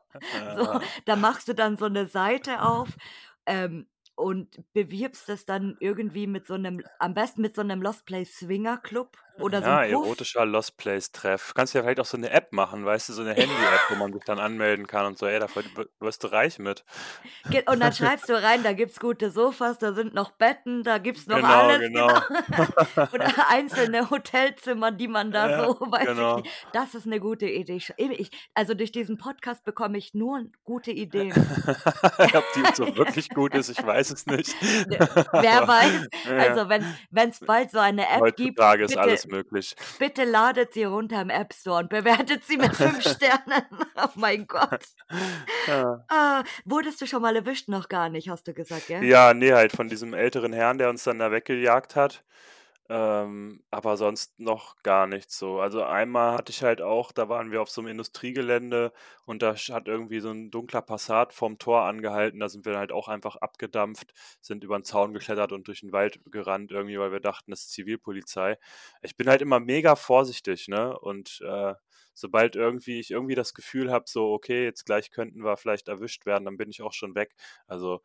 so. Ja. Da machst du dann so eine Seite auf, ähm, und bewirbst es dann irgendwie mit so einem, am besten mit so einem Lost Place Swinger Club oder so Ja, Puff. erotischer Lost Place Treff. Kannst ja vielleicht auch so eine App machen, weißt du, so eine Handy-App, wo man sich dann anmelden kann und so, ey, da wirst du reich mit. Und dann schreibst du rein, da gibt's gute Sofas, da sind noch Betten, da gibt's noch Genau, alles, genau. genau. Oder einzelne Hotelzimmer, die man da Ja, so, weiß genau. ich. Das ist eine gute Idee. Ich, also durch diesen Podcast bekomme ich nur gute Ideen. Ob die so wirklich gut ist, ich weiß es nicht. Wer weiß, also wenn es bald so eine App gibt, Heutzutage ist bitte, alles möglich. bitte ladet sie runter im App Store und bewertet sie mit fünf Sternen. Oh mein Gott. Ja. Ah, wurdest du schon mal erwischt? Noch gar nicht, hast du gesagt, gell? Ja, nee, halt von diesem älteren Herrn, der uns dann da weggejagt hat. Ähm, aber sonst noch gar nichts so. Also einmal hatte ich halt auch, da waren wir auf so einem Industriegelände und da hat irgendwie so ein dunkler Passat vorm Tor angehalten. Da sind wir halt auch einfach abgedampft, sind über den Zaun geklettert und durch den Wald gerannt, irgendwie, weil wir dachten, das ist Zivilpolizei. Ich bin halt immer mega vorsichtig, ne? Und äh, sobald irgendwie ich irgendwie das Gefühl habe, so, okay, jetzt gleich könnten wir vielleicht erwischt werden, dann bin ich auch schon weg. Also,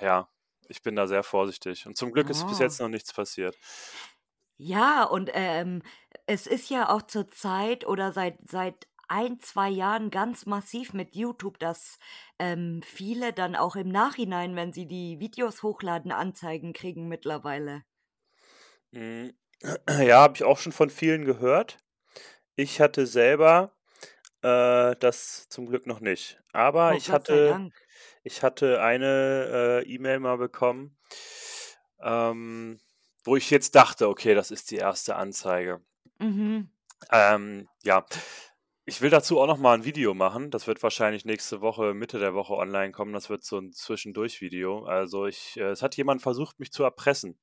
ja, ich bin da sehr vorsichtig. Und zum Glück ist bis Oh. jetzt noch nichts passiert. Ja, und ähm, es ist ja auch zur Zeit oder seit, seit ein, zwei Jahren ganz massiv mit YouTube, dass ähm, viele dann auch im Nachhinein, wenn sie die Videos hochladen, Anzeigen kriegen mittlerweile. Mm, Ja, habe ich auch schon von vielen gehört. Ich hatte selber äh, das zum Glück noch nicht. Aber Oh, ich hatte, Dank. Ich hatte eine äh, E-Mail mal bekommen, ähm, wo ich jetzt dachte, okay, das ist die erste Anzeige. Mhm. Ähm, ja, ich will dazu auch noch mal ein Video machen. Das wird wahrscheinlich nächste Woche, Mitte der Woche online kommen. Das wird so ein Zwischendurch-Video. Also ich, äh, es hat jemand versucht, mich zu erpressen.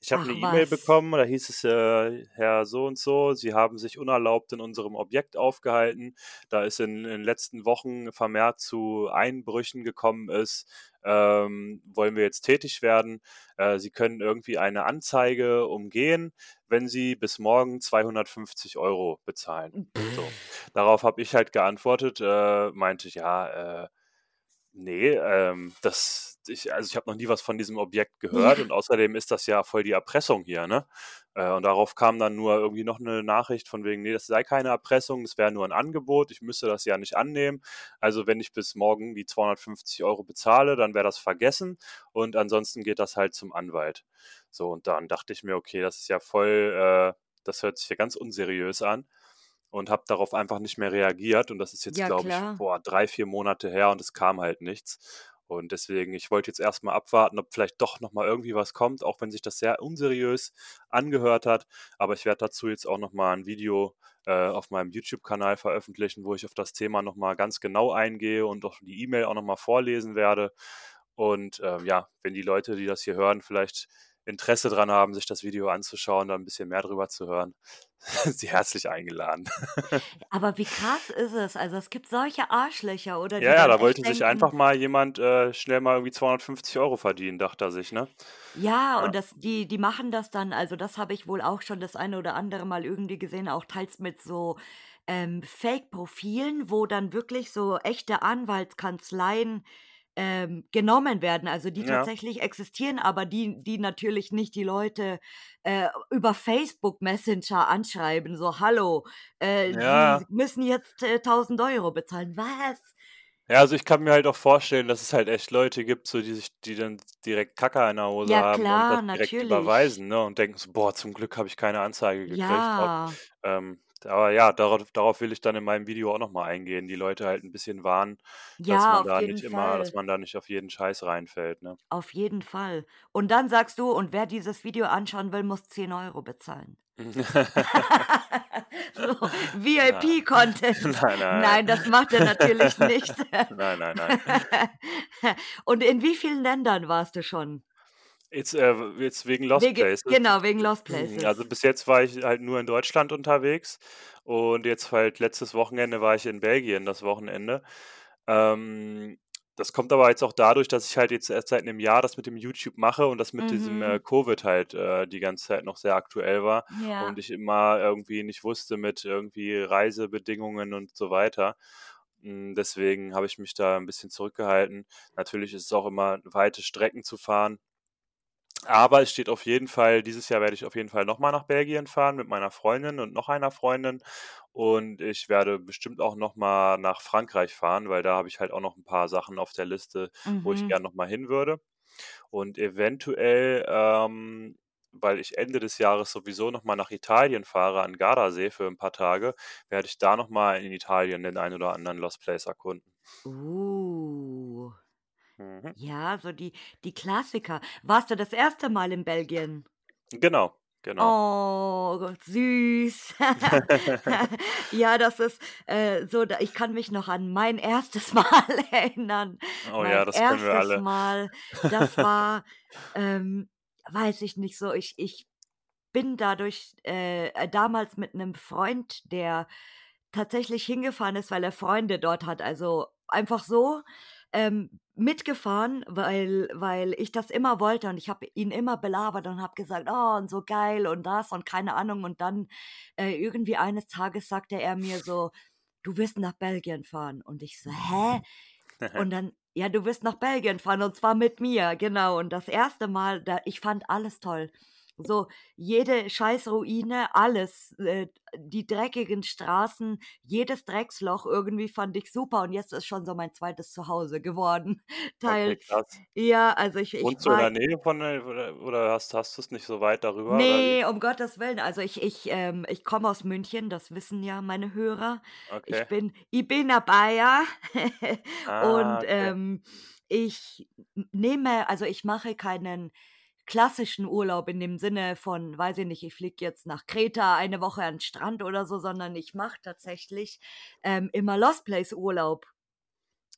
Ich habe eine E-Mail bekommen, da hieß es, äh, Herr so und so, Sie haben sich unerlaubt in unserem Objekt aufgehalten. Da ist in, in den letzten Wochen vermehrt zu Einbrüchen gekommen ist. Ähm, wollen wir jetzt tätig werden? Äh, Sie können irgendwie eine Anzeige umgehen, wenn Sie bis morgen 250 Euro bezahlen. So. Darauf habe ich halt geantwortet, äh, meinte ich, ja, äh, nee, ähm, das, ich, also ich habe noch nie was von diesem Objekt gehört und außerdem ist das ja voll die Erpressung hier, ne? Äh, und darauf kam dann nur irgendwie noch eine Nachricht von wegen, nee, das sei keine Erpressung, das wäre nur ein Angebot, ich müsste das ja nicht annehmen. Also wenn ich bis morgen die 250 Euro bezahle, dann wäre das vergessen und ansonsten geht das halt zum Anwalt. So, und dann dachte ich mir, okay, das ist ja voll, äh, das hört sich ja ganz unseriös an und habe darauf einfach nicht mehr reagiert. Und das ist jetzt, Ja, glaube ich, boah, drei, vier Monate her und es kam halt nichts. Und deswegen, ich wollte jetzt erstmal abwarten, ob vielleicht doch nochmal irgendwie was kommt, auch wenn sich das sehr unseriös angehört hat. Aber ich werde dazu jetzt auch nochmal ein Video äh, auf meinem YouTube-Kanal veröffentlichen, wo ich auf das Thema nochmal ganz genau eingehe und auch die E-Mail auch nochmal vorlesen werde. Und ähm, ja, wenn die Leute, die das hier hören, vielleicht Interesse dran haben, sich das Video anzuschauen, da ein bisschen mehr drüber zu hören, sind sie herzlich eingeladen. Aber wie krass ist es? Also es gibt solche Arschlöcher, oder die Ja, ja, da wollte sich einfach denken, mal jemand äh, schnell mal irgendwie 250 Euro verdienen, dachte er sich, ne? ja, Ja. und das, die, die machen das dann, also das habe ich wohl auch schon das eine oder andere Mal irgendwie gesehen, auch teils mit so ähm, Fake-Profilen, wo dann wirklich so echte Anwaltskanzleien ähm, genommen werden, also die Ja. tatsächlich existieren, aber die, die natürlich nicht die Leute äh, über Facebook Messenger anschreiben, so Hallo, äh, Ja. Sie müssen jetzt äh, 1000 Euro bezahlen. Was? Ja, also ich kann mir halt auch vorstellen, dass es halt echt Leute gibt, so die sich, die dann direkt Kacker in der Hose Ja, haben und das direkt natürlich. überweisen, ne? Und denken so, boah, zum Glück habe ich keine Anzeige gekriegt. Ob, Ja, aber ja, darauf, darauf will ich dann in meinem Video auch nochmal eingehen, die Leute halt ein bisschen warnen, dass ja, man auf da nicht immer, dass Fall. man da nicht auf jeden Scheiß reinfällt, ne? Auf jeden Fall. Und dann sagst du, und wer dieses Video anschauen will, muss 10 Euro bezahlen. so, VIP-Content. nein, nein, Nein, das macht er natürlich nicht. nein, nein, nein. und in wie vielen Ländern warst du schon? Jetzt, äh, jetzt wegen Lost Wege, Places. genau, wegen Lost Also Places. bis jetzt war ich halt nur in Deutschland unterwegs und jetzt halt letztes Wochenende war ich in Belgien, das Wochenende. Ähm, Das kommt aber jetzt auch dadurch, dass ich halt jetzt erst seit einem Jahr das mit dem YouTube mache und das mit diesem äh, Mhm. Covid halt äh, die ganze Zeit noch sehr aktuell war Ja. und ich immer irgendwie nicht wusste mit irgendwie Reisebedingungen und so weiter. Hm, deswegen habe ich mich da ein bisschen zurückgehalten. Natürlich ist es auch immer weite Strecken zu fahren. Aber es steht auf jeden Fall dieses Jahr werde ich auf jeden Fall noch mal nach Belgien fahren mit meiner Freundin und noch einer Freundin und ich werde bestimmt auch noch mal nach Frankreich fahren, weil da habe ich halt auch noch ein paar Sachen auf der Liste, wo ich Mhm. gern noch mal hin würde. Und eventuell, ähm, weil ich Ende des Jahres sowieso noch mal nach Italien fahre, an Gardasee für ein paar Tage, werde ich da noch mal in Italien den einen oder anderen Lost Place erkunden. Uh. Mhm. Ja, so die die Klassiker. Warst du das erste Mal in Belgien? Genau, genau. Oh, süß. Ja, das ist, äh, so ich kann mich noch an mein erstes Mal erinnern. Oh ja, Mein das kennen wir erstes alle. Mal, das war, ähm, weiß ich nicht so, ich ich bin dadurch, äh, äh, damals mit 'nem Freund, der tatsächlich hingefahren ist, weil er Freunde dort hat, also einfach so, ähm, mitgefahren, weil weil ich das immer wollte und ich habe ihn immer belabert und habe gesagt: „Oh, und so geil und das und keine Ahnung.“ Und dann, äh, irgendwie eines Tages sagte er mir so: „Du wirst nach Belgien fahren.“ Und ich so: „Hä?“ Und dann: „Ja, du wirst nach Belgien fahren und zwar mit mir.“ Genau. Und das erste Mal, da ich fand alles toll. So jede scheiß Ruine, alles, äh, die dreckigen Straßen, jedes Drecksloch irgendwie fand ich super und jetzt ist schon so mein zweites Zuhause geworden, Okay, teils. krass. Ja, also ich ich Wohnst du in der Nähe von der oder oder hast hast du's nicht so weit darüber oder wie? Ne, um Gottes Willen. Also ich ich, ähm ich komme aus München, das wissen ja meine Hörer. Okay. Ich bin ich bin 'ne Bayer Ah, und, okay. ähm, ich nehme also ich mache keinen klassischen Urlaub in dem Sinne von, weiß ich nicht, ich fliege jetzt nach Kreta eine Woche an 'n Strand oder so, sondern ich mache tatsächlich, ähm, immer Lost Place Urlaub.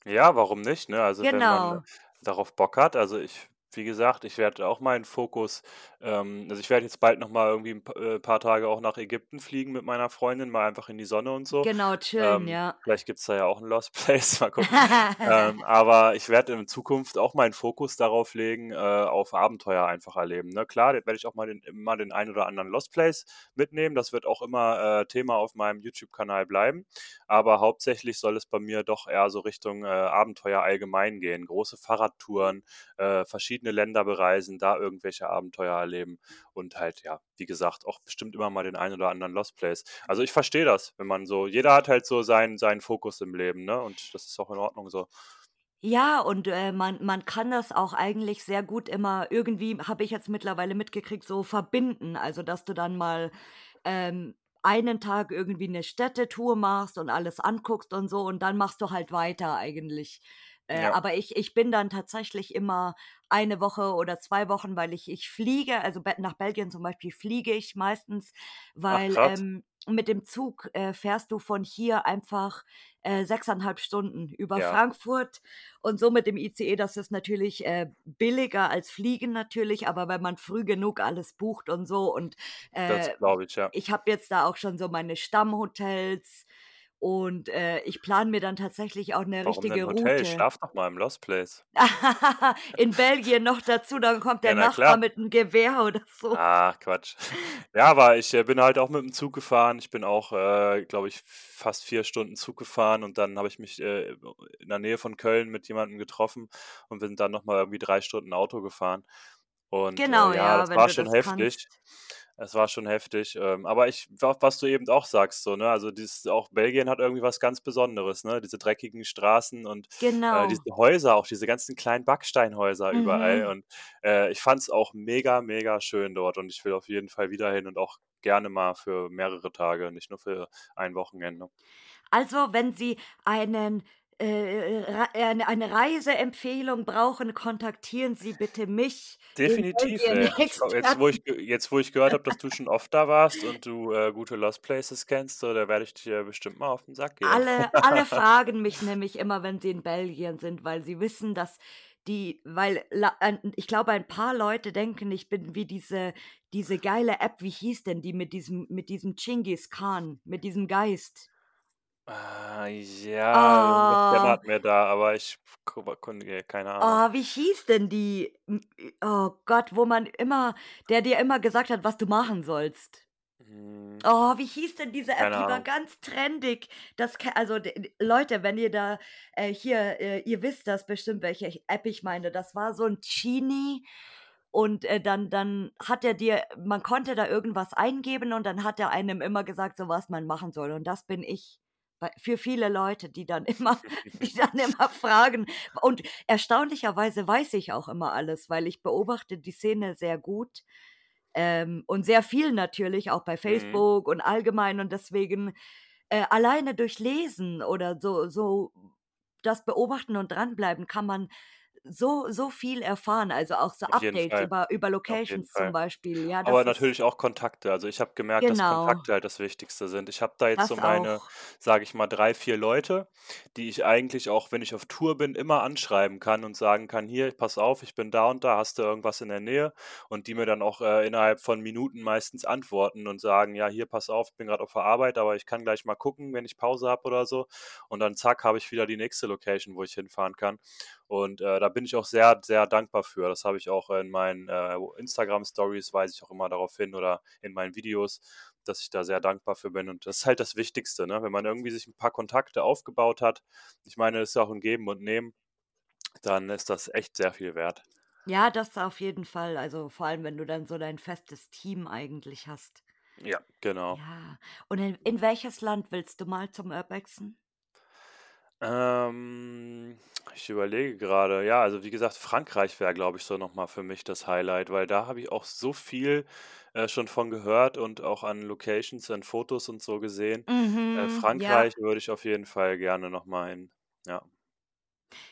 Ja, warum nicht, ne? Also, wenn man Genau. darauf Bock hat. Also, ich wie gesagt, ich werde auch meinen Fokus ähm, also, ich werde jetzt bald noch mal irgendwie 'n p äh, paar Tage auch nach Ägypten fliegen mit meiner Freundin, mal einfach in die Sonne und so. Genau, chillen, Ähm, ja. vielleicht gibt's da ja auch 'n Lost Place, mal gucken. Ähm, aber ich werde in Zukunft auch meinen Fokus darauf legen, äh, auf Abenteuer einfach erleben, ne? Klar, werde ich auch mal den mal den einen oder anderen Lost Place mitnehmen. Das wird auch immer, äh, Thema auf meinem YouTube-Kanal bleiben. Aber hauptsächlich soll es bei mir doch eher so Richtung, äh, Abenteuer allgemein gehen. Große Fahrradtouren, äh, verschiedene Länder bereisen, da irgendwelche Abenteuer erleben und halt, ja, wie gesagt, auch bestimmt immer mal den einen oder anderen Lost Place. Also, ich verstehe das, wenn man so jeder hat halt so seinen seinen Fokus im Leben, ne? Und das ist auch in Ordnung so. Ja, und, äh, man man kann das auch eigentlich sehr gut immer irgendwie, habe ich jetzt mittlerweile mitgekriegt, so verbinden. Also, dass du dann mal, ähm, einen Tag irgendwie 'ne Städtetour machst und alles anguckst und so und dann machst du halt weiter eigentlich. Äh, Ja. aber ich ich bin dann tatsächlich immer eine Woche oder 2 Wochen, weil ich ich fliege, also nach Belgien zum Beispiel fliege ich meistens, Ach weil, krass. ähm, mit dem Zug, äh, fährst du von hier einfach, äh, 6,5 Stunden über Ja. Frankfurt und so mit dem ICE, das ist natürlich, äh, billiger als Fliegen natürlich, aber wenn man früh genug alles bucht und so und, Das äh, glaube ich, ja. ich habe jetzt da auch schon so meine Stammhotels und, äh, ich plane mir dann tatsächlich auch 'ne Warum denn richtige Hotel? Route. Schlaf doch mal im Lost Place. In Belgien noch dazu, dann kommt der Ja, na Nachbar klar. mit 'nem Gewehr oder so. Ach, Quatsch. Ja, aber ich, äh, bin halt auch mit'm Zug gefahren. Ich bin auch, äh, glaube ich, fast 4 Stunden Zug gefahren und dann habe ich mich, äh, in der Nähe von Köln mit jemandem getroffen und wir sind dann noch mal irgendwie 3 Stunden Auto gefahren. Und, äh, Genau, ja, ja, das wenn war schon heftig. kannst. Es war schon heftig, ähm, aber ich wa was du eben auch sagst so, ne, also dieses auch Belgien hat irgendwie was ganz Besonderes, ne? Diese dreckigen Straßen und, äh, diese Genau. Häuser, auch diese ganzen kleinen Backsteinhäuser überall Mhm. und, äh, ich fand's auch mega, mega schön dort und ich will auf jeden Fall wieder hin und auch gerne mal für mehrere Tage, nicht nur für ein Wochenende. Also, wenn Sie einen, äh, eine eine Reiseempfehlung brauchen, kontaktieren Sie bitte mich, den Definitiv, glaube, jetzt, wo ich jetzt, wo ich gehört habe, dass du schon oft da warst und du, äh, gute Lost Places kennst, so, da werde ich dir bestimmt mal auf 'n Sack gehen. Alle alle fragen mich nämlich immer, wenn sie in Belgien sind, weil sie wissen, dass die weil ich glaube, ein paar Leute denken, ich bin wie diese diese geile App, wie hieß denn die mit diesem mit diesem Dschingis Khan, mit diesem Geist? Ah, ja, irgendwas Oh. dämmert mir da, aber ich ko konnte keine Ahnung. Oh, wie hieß denn die? Oh Gott, wo man immer der dir immer gesagt hat, was du machen sollst. Hm, Oh, wie hieß denn diese App? keine Die war Ahnung. ganz trendig. Das ke also, d Leute, wenn ihr da, äh, hier, äh ihr wisst das bestimmt, welche ich App ich meine. Das war so 'n Genie und, äh, dann dann hat er dir man konnte da irgendwas eingeben und dann hat er einem immer gesagt, so was man machen soll und das bin ich. Für viele Leute, die dann immer die dann immer fragen und erstaunlicherweise weiß ich auch immer alles, weil ich beobachte die Szene sehr gut, ähm, und sehr viel natürlich, auch bei Mhm. Facebook und allgemein und deswegen, äh, alleine durch Lesen oder so so das Beobachten und Dranbleiben kann man so so viel erfahren, also auch so Auf Updates über über Locations zum. Beispiel. Ja, Aber natürlich auch Kontakte. Also, ich habe gemerkt, dass genau, Kontakte halt das Wichtigste sind. Ich habe da jetzt so das meine, auch. sage ich mal, 3 4 Leute, die ich eigentlich auch, wenn ich auf Tour bin, immer anschreiben kann und sagen kann: „Hier, pass auf, ich bin da und da, hast du irgendwas in der Nähe?“ Und die mir dann auch, äh, innerhalb von Minuten meistens antworten und sagen: „Ja, hier, pass auf, ich bin grad auf der Arbeit, aber ich kann gleich mal gucken, wenn ich Pause habe oder so.“ Und dann zack, habe ich wieder die nächste Location, wo ich hinfahren kann. Und, äh, da bin ich auch sehr, sehr dankbar für. Das habe ich auch in meinen, äh, Instagram-Stories weise ich auch immer darauf hin oder in meinen Videos, dass ich da sehr dankbar für bin. Und das ist halt das Wichtigste, ne? Wenn man irgendwie sich ein paar Kontakte aufgebaut hat ich meine, es ist auch ein Geben und Nehmen, dann ist das echt sehr viel wert. Ja, das auf jeden Fall. Also, vor allem, wenn du dann so dein festes Team eigentlich hast. Ja, genau. Ja. Und in in welches Land willst du mal zum Urbexen? Ähm, ich überlege gerade. Ja, also wie gesagt, Frankreich wäre, glaube ich, so noch mal für mich das Highlight, weil da habe ich auch so viel, äh, schon von gehört und auch an Locations, an Fotos und so gesehen. Äh, Mhm, ja. Frankreich würde ich auf jeden Fall gerne noch mal hin. Ja.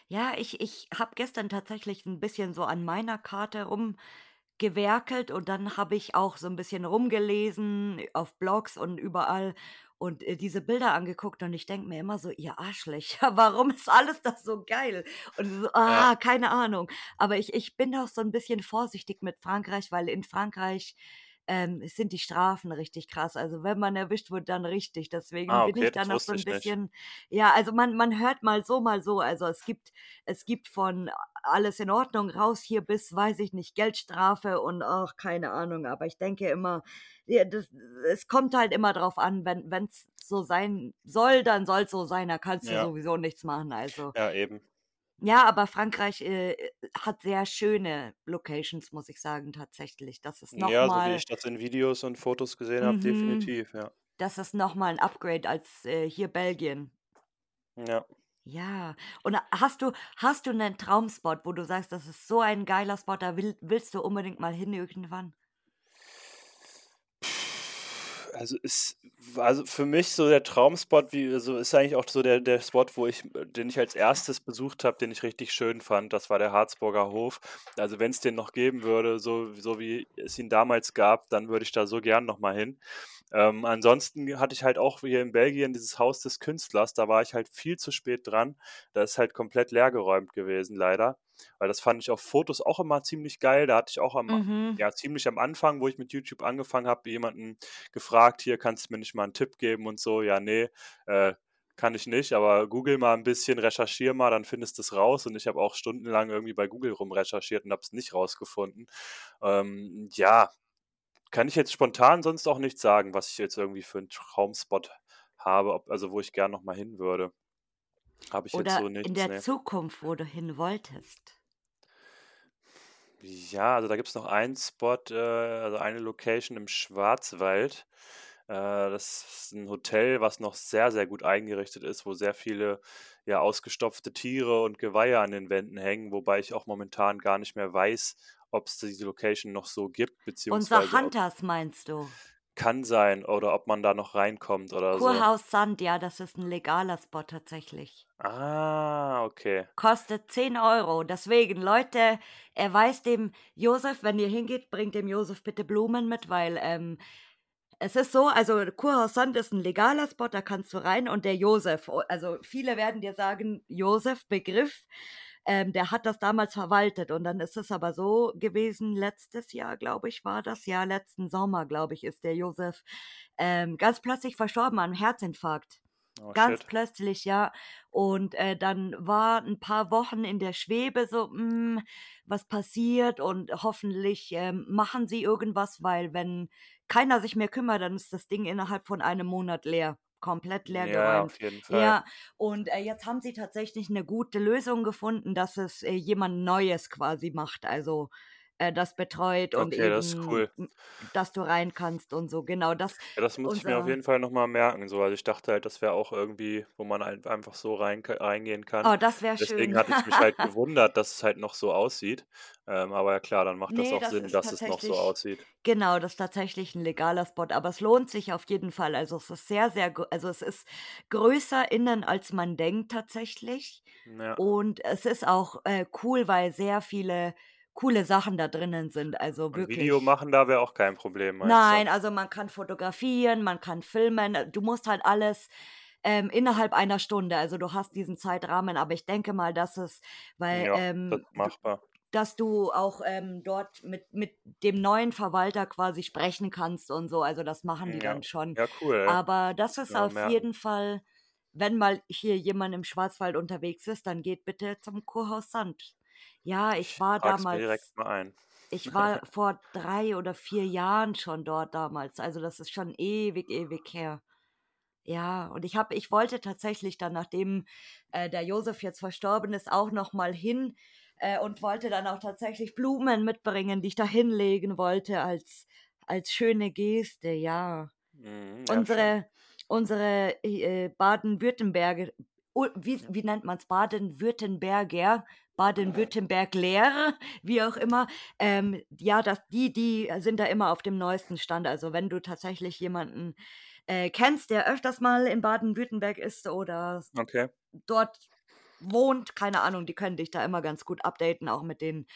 Ja, ich ich habe gestern tatsächlich ein bisschen so an meiner Karte rumgewerkelt und dann habe ich auch so ein bisschen rumgelesen auf Blogs und überall und, äh, diese Bilder angeguckt und ich denke mir immer so: „Ihr Arschlöcher, warum ist alles das so geil?“ Und so, Ja, ah, keine Ahnung. Aber ich ich bin auch so ein bisschen vorsichtig mit Frankreich, weil in Frankreich, ähm, sind die Strafen richtig krass. Also, wenn man erwischt wird, dann richtig. Deswegen ah, bin okay, ich da noch so ein ich nicht. bisschen ja, also man man hört mal so, mal so. Also, es gibt es gibt von alles in Ordnung raus hier bis, weiß ich nicht, Geldstrafe und ach, keine Ahnung. Aber ich denke immer, ja, das es kommt halt immer drauf an, wenn wenn's so sein soll, dann soll's so sein, da kannst du Ja, sowieso nichts machen. Also, ja, eben. Ja, aber Frankreich, äh, hat sehr schöne Locations, muss ich sagen, tatsächlich. Das ist noch Ja, so wie mal ich das in Videos und Fotos gesehen habe, mhm, definitiv, ja. das ist noch mal 'n Upgrade als, äh, hier Belgien. Ja. Ja. Und hast du hast du 'nen Traumspot, wo du sagst: „Das ist so ein geiler Spot, da will willst du unbedingt mal hin irgendwann?“ Also, ist also, für mich so der Traumspot, wie also, ist eigentlich auch so der der Spot, wo ich den ich als erstes besucht habe, den ich richtig schön fand. Das war der Harzburger Hof. Also, wenn es den noch geben würde, so so wie es ihn damals gab, dann würde ich da so gern noch mal hin. Ähm, ansonsten hatte ich halt auch hier in Belgien dieses Haus des Künstlers, da war ich halt viel zu spät dran. Da ist halt komplett leergeräumt gewesen leider, weil das fand ich auf Fotos auch immer ziemlich geil. Da hatte ich auch am Mhm. ja, ziemlich am Anfang, wo ich mit YouTube angefangen habe, jemanden gefragt: „Hier, kannst du mir nicht mal einen Tipp geben?“ und so. „Ja, ne, äh, kann ich nicht, aber google mal ein bisschen, recherchiere mal, dann findest du's raus.“ Und ich habe auch stundenlang irgendwie bei Google rumrecherchiert und habe es nicht rausgefunden. Ähm, ja, kann ich jetzt spontan sonst auch nicht sagen, was ich jetzt irgendwie für 'n Traumspot habe, ob also, wo ich gern noch mal hin würde. Habe ich jetzt Oder so in nichts, der ne. Zukunft, wo du hin wolltest? Ja, also da gibt's noch einen Spot, äh, also eine Location im Schwarzwald. Äh, das ist 'n Hotel, was noch sehr, sehr gut eingerichtet ist, wo sehr viele, ja, ausgestopfte Tiere und Geweihe an den Wänden hängen, wobei ich auch momentan gar nicht mehr weiß, ob's diese Location noch so gibt, Unser beziehungsweise ob Hunters meinst du? kann sein oder ob man da noch reinkommt oder so. Kurhaus Sand, ja, das ist 'n legaler Spot tatsächlich. Ah, okay. Kostet 10 Euro. Deswegen, Leute, erweist dem Josef wenn ihr hingeht, bringt dem Josef bitte Blumen mit, weil, ähm, es ist so, also Kurhaus Sand ist 'n legaler Spot, da kannst du rein und der Josef also viele werden dir sagen: „Josef, Begriff“, ähm, der hat das damals verwaltet und dann ist es aber so gewesen, letztes Jahr, glaube ich, war das, ja, letzten Sommer, glaube ich, ist der Josef, ähm, ganz plötzlich verstorben an 'nem Herzinfarkt. Oh Ganz shit. plötzlich, ja. Und, äh, dann war 'n paar Wochen in der Schwebe so: „Hm, was passiert und hoffentlich, ähm, machen sie irgendwas“, weil wenn keiner sich mehr kümmert, dann ist das Ding innerhalb von einem Monat leer, komplett Ja, leergeräumt. auf jeden Fall. Ja, und, äh, jetzt haben sie tatsächlich 'ne gute Lösung gefunden, dass es, äh, jemand Neues quasi macht, also, äh, das betreut und Okay, das ist eben, cool. hm, dass du rein kannst und so. Genau, das Ja, das muss ich mir auf jeden Fall noch mal merken so. Also, ich dachte halt, das wäre auch irgendwie, wo man einfach so rein reingehen kann. Oh, das wäre Deswegen schön. hatte ich mich halt gewundert, dass es halt noch so aussieht. Ähm, aber ja klar, dann macht das Ne, auch das Sinn, dass es noch so aussieht. genau, das ist tatsächlich 'n legaler Spot, aber es lohnt sich auf jeden Fall. Also, es ist sehr, sehr also, es ist größer innen, als man denkt tatsächlich. Ja. Und es ist auch, äh, cool, weil sehr viele coole Sachen da drinnen sind, also Und Video wirklich machen da wäre auch kein Problem? Nein, also, man kann fotografieren, man kann filmen. Du musst halt alles, ähm, innerhalb einer Stunde also, du hast diesen Zeitrahmen, aber ich denke mal, dass es weil, Ja, das ähm, ist du machbar. dass du auch, ähm, dort mit mit dem neuen Verwalter quasi sprechen kannst und so. Also, das machen die ja. dann schon. Ja, cool. Aber das ist mal auf merken. jeden Fall wenn mal hier jemand im Schwarzwald unterwegs ist, dann geht bitte zum Kurhaus Sand. Ja, ich war es mir direkt damals mal ein. ich war vor 3 oder 4 Jahren schon dort damals. Also, das ist schon ewig, ewig her. Ja, und ich habe ich wollte tatsächlich dann, nachdem, äh, der Josef jetzt verstorben ist, auch noch mal hin, äh, und wollte dann auch tatsächlich Blumen mitbringen, die ich da hinlegen wollte als als schöne Geste, ja. Mhm, ja, schön. Unsere unsere, äh, Baden-Württemberger wie wie nennt man's? Baden-Württemberger, Baden-Württembergler, wie auch immer, ähm, ja, dass die die sind da immer auf dem neuesten Stand. Also, wenn du tatsächlich jemanden, äh, kennst, der öfters mal in Baden-Württemberg ist oder Okay. dort wohnt, keine Ahnung, die können dich da immer ganz gut updaten, auch mit den,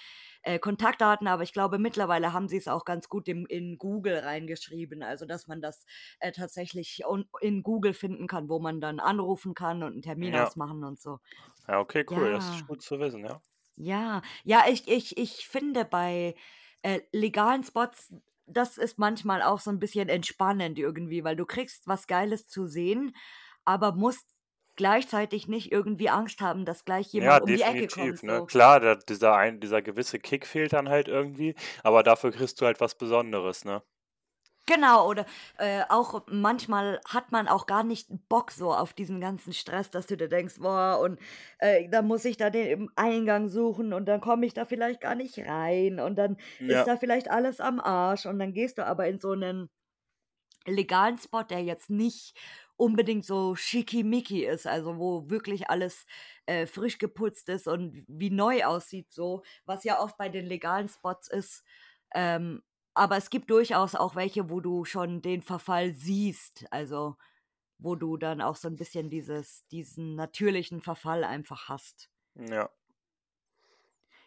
äh, Kontaktdaten. Aber ich glaube, mittlerweile haben sie's auch ganz gut im in Google reingeschrieben, also, dass man das, äh, tatsächlich in Google finden kann, wo man dann anrufen kann und 'n Termin Ja. ausmachen und so. Ja, okay, cool. Das ist Ja. gut zu wissen, ja. Ja. Ja, ich ich ich finde bei, äh, legalen Spots, das ist manchmal auch so 'n bisschen entspannend irgendwie, weil du kriegst was Geiles zu sehen, aber musst gleichzeitig nicht irgendwie Angst haben, dass gleich Ja, jemand um die Ecke kommt ne? so. Klar, da dieser ein dieser gewisse Kick fehlt dann halt irgendwie, aber dafür kriegst du halt was Besonderes, ne? Genau, oder, äh, auch manchmal hat man auch gar nicht Bock so auf diesen ganzen Stress, dass du dir denkst: „Boah, und, äh, dann muss ich da den im Eingang suchen und dann komme ich da vielleicht gar nicht rein und dann ist Ja. da vielleicht alles am Arsch.“ Und dann gehst du aber in so 'nen legalen Spot, der jetzt nicht unbedingt so schickimicki ist, also, wo wirklich alles, äh, frisch geputzt ist und wie neu aussieht so, was ja oft bei den legalen Spots ist. Ähm, aber es gibt durchaus auch welche, wo du schon den Verfall siehst, also, wo du dann auch so 'n bisschen dieses diesen natürlichen Verfall einfach hast. Ja.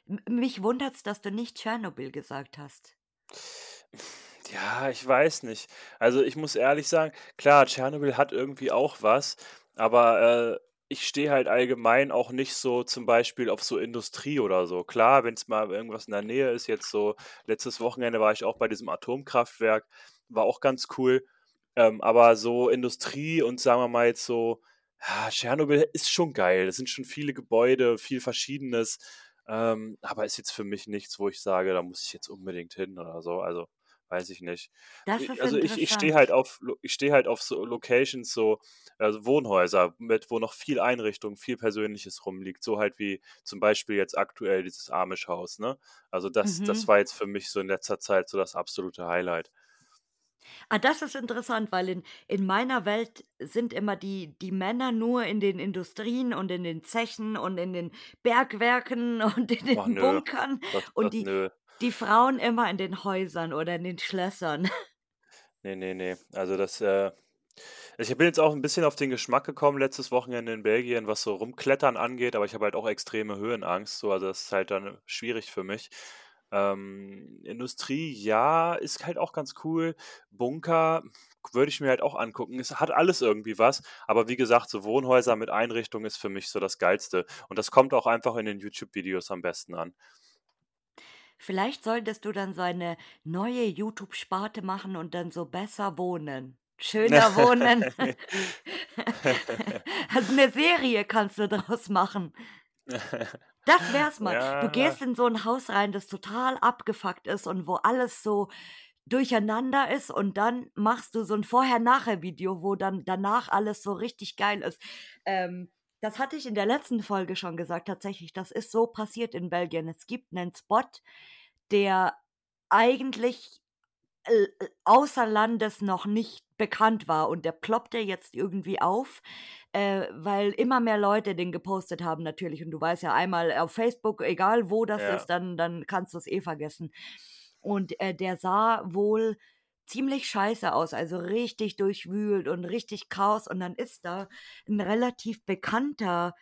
M mich wundert's, dass du nicht Tschernobyl gesagt hast. Ja, ich weiß nicht. Also, ich muss ehrlich sagen, klar, Tschernobyl hat irgendwie auch was, aber, äh, ich stehe halt allgemein auch nicht so zum Beispiel auf so Industrie oder so. Klar, wenn's mal irgendwas in der Nähe ist, jetzt so letztes Wochenende war ich auch bei diesem Atomkraftwerk, war auch ganz cool. Ähm, aber so Industrie und sagen wir mal jetzt so ja, Tschernobyl ist schon geil. Es sind schon viele Gebäude, viel Verschiedenes, ähm, aber ist jetzt für mich nichts, wo ich sage, da muss ich jetzt unbedingt hin oder so, also, weiß ich nicht. Das I ist also, ich ich stehe halt auf ich stehe halt auf so Locations, so, also, Wohnhäuser mit wo noch viel Einrichtung, viel Persönliches rumliegt, so halt wie zum Beispiel jetzt aktuell dieses Amish-Haus, ne? Also, das das Mhm. war jetzt für mich so in letzter Zeit so das absolute Highlight. Ah, das ist interessant, weil in in meiner Welt sind immer die die Männer nur in den Industrien und in den Zechen und in den Bergwerken und in den nö, Bunkern das und das die nö. Die Frauen immer in den Häusern oder in den Schlössern. Ne, ne, ne. Also, das, äh ich bin jetzt auch 'n bisschen auf den Geschmack gekommen letztes Wochenende in Belgien, was so Rumklettern angeht, aber ich habe halt auch extreme Höhenangst, so, also, das ist halt dann schwierig für mich. Ähm, Industrie, ja, ist halt auch ganz cool. Bunker würde ich mir halt auch angucken. Es hat alles irgendwie was, aber wie gesagt, so Wohnhäuser mit Einrichtung ist für mich so das Geilste und das kommt auch einfach in den YouTube-Videos am besten an. Vielleicht solltest du dann so eine neue YouTube-Sparte machen und dann so besser wohnen. schöner Wohnen. also eine Serie kannst du daraus machen. Das wär's mal. Du Ja. gehst in so ein Haus rein, das total abgefuckt ist und wo alles so durcheinander ist und dann machst du so ein Vorher-Nachher-Video, wo dann danach alles so richtig geil ist. Ähm, das hatte ich in der letzten Folge schon gesagt, tatsächlich. Das ist so passiert in Belgien. Es gibt einen Spot, der eigentlich äh, außer Landes noch nicht bekannt war und der ploppte jetzt irgendwie auf, äh, weil immer mehr Leute den gepostet haben natürlich und du weißt ja einmal auf Facebook, egal wo das Ja. ist, dann, dann kannst du es eh vergessen. Und äh, der sah wohl ziemlich scheiße aus, also richtig durchwühlt und richtig Chaos und dann ist da ein relativ bekannter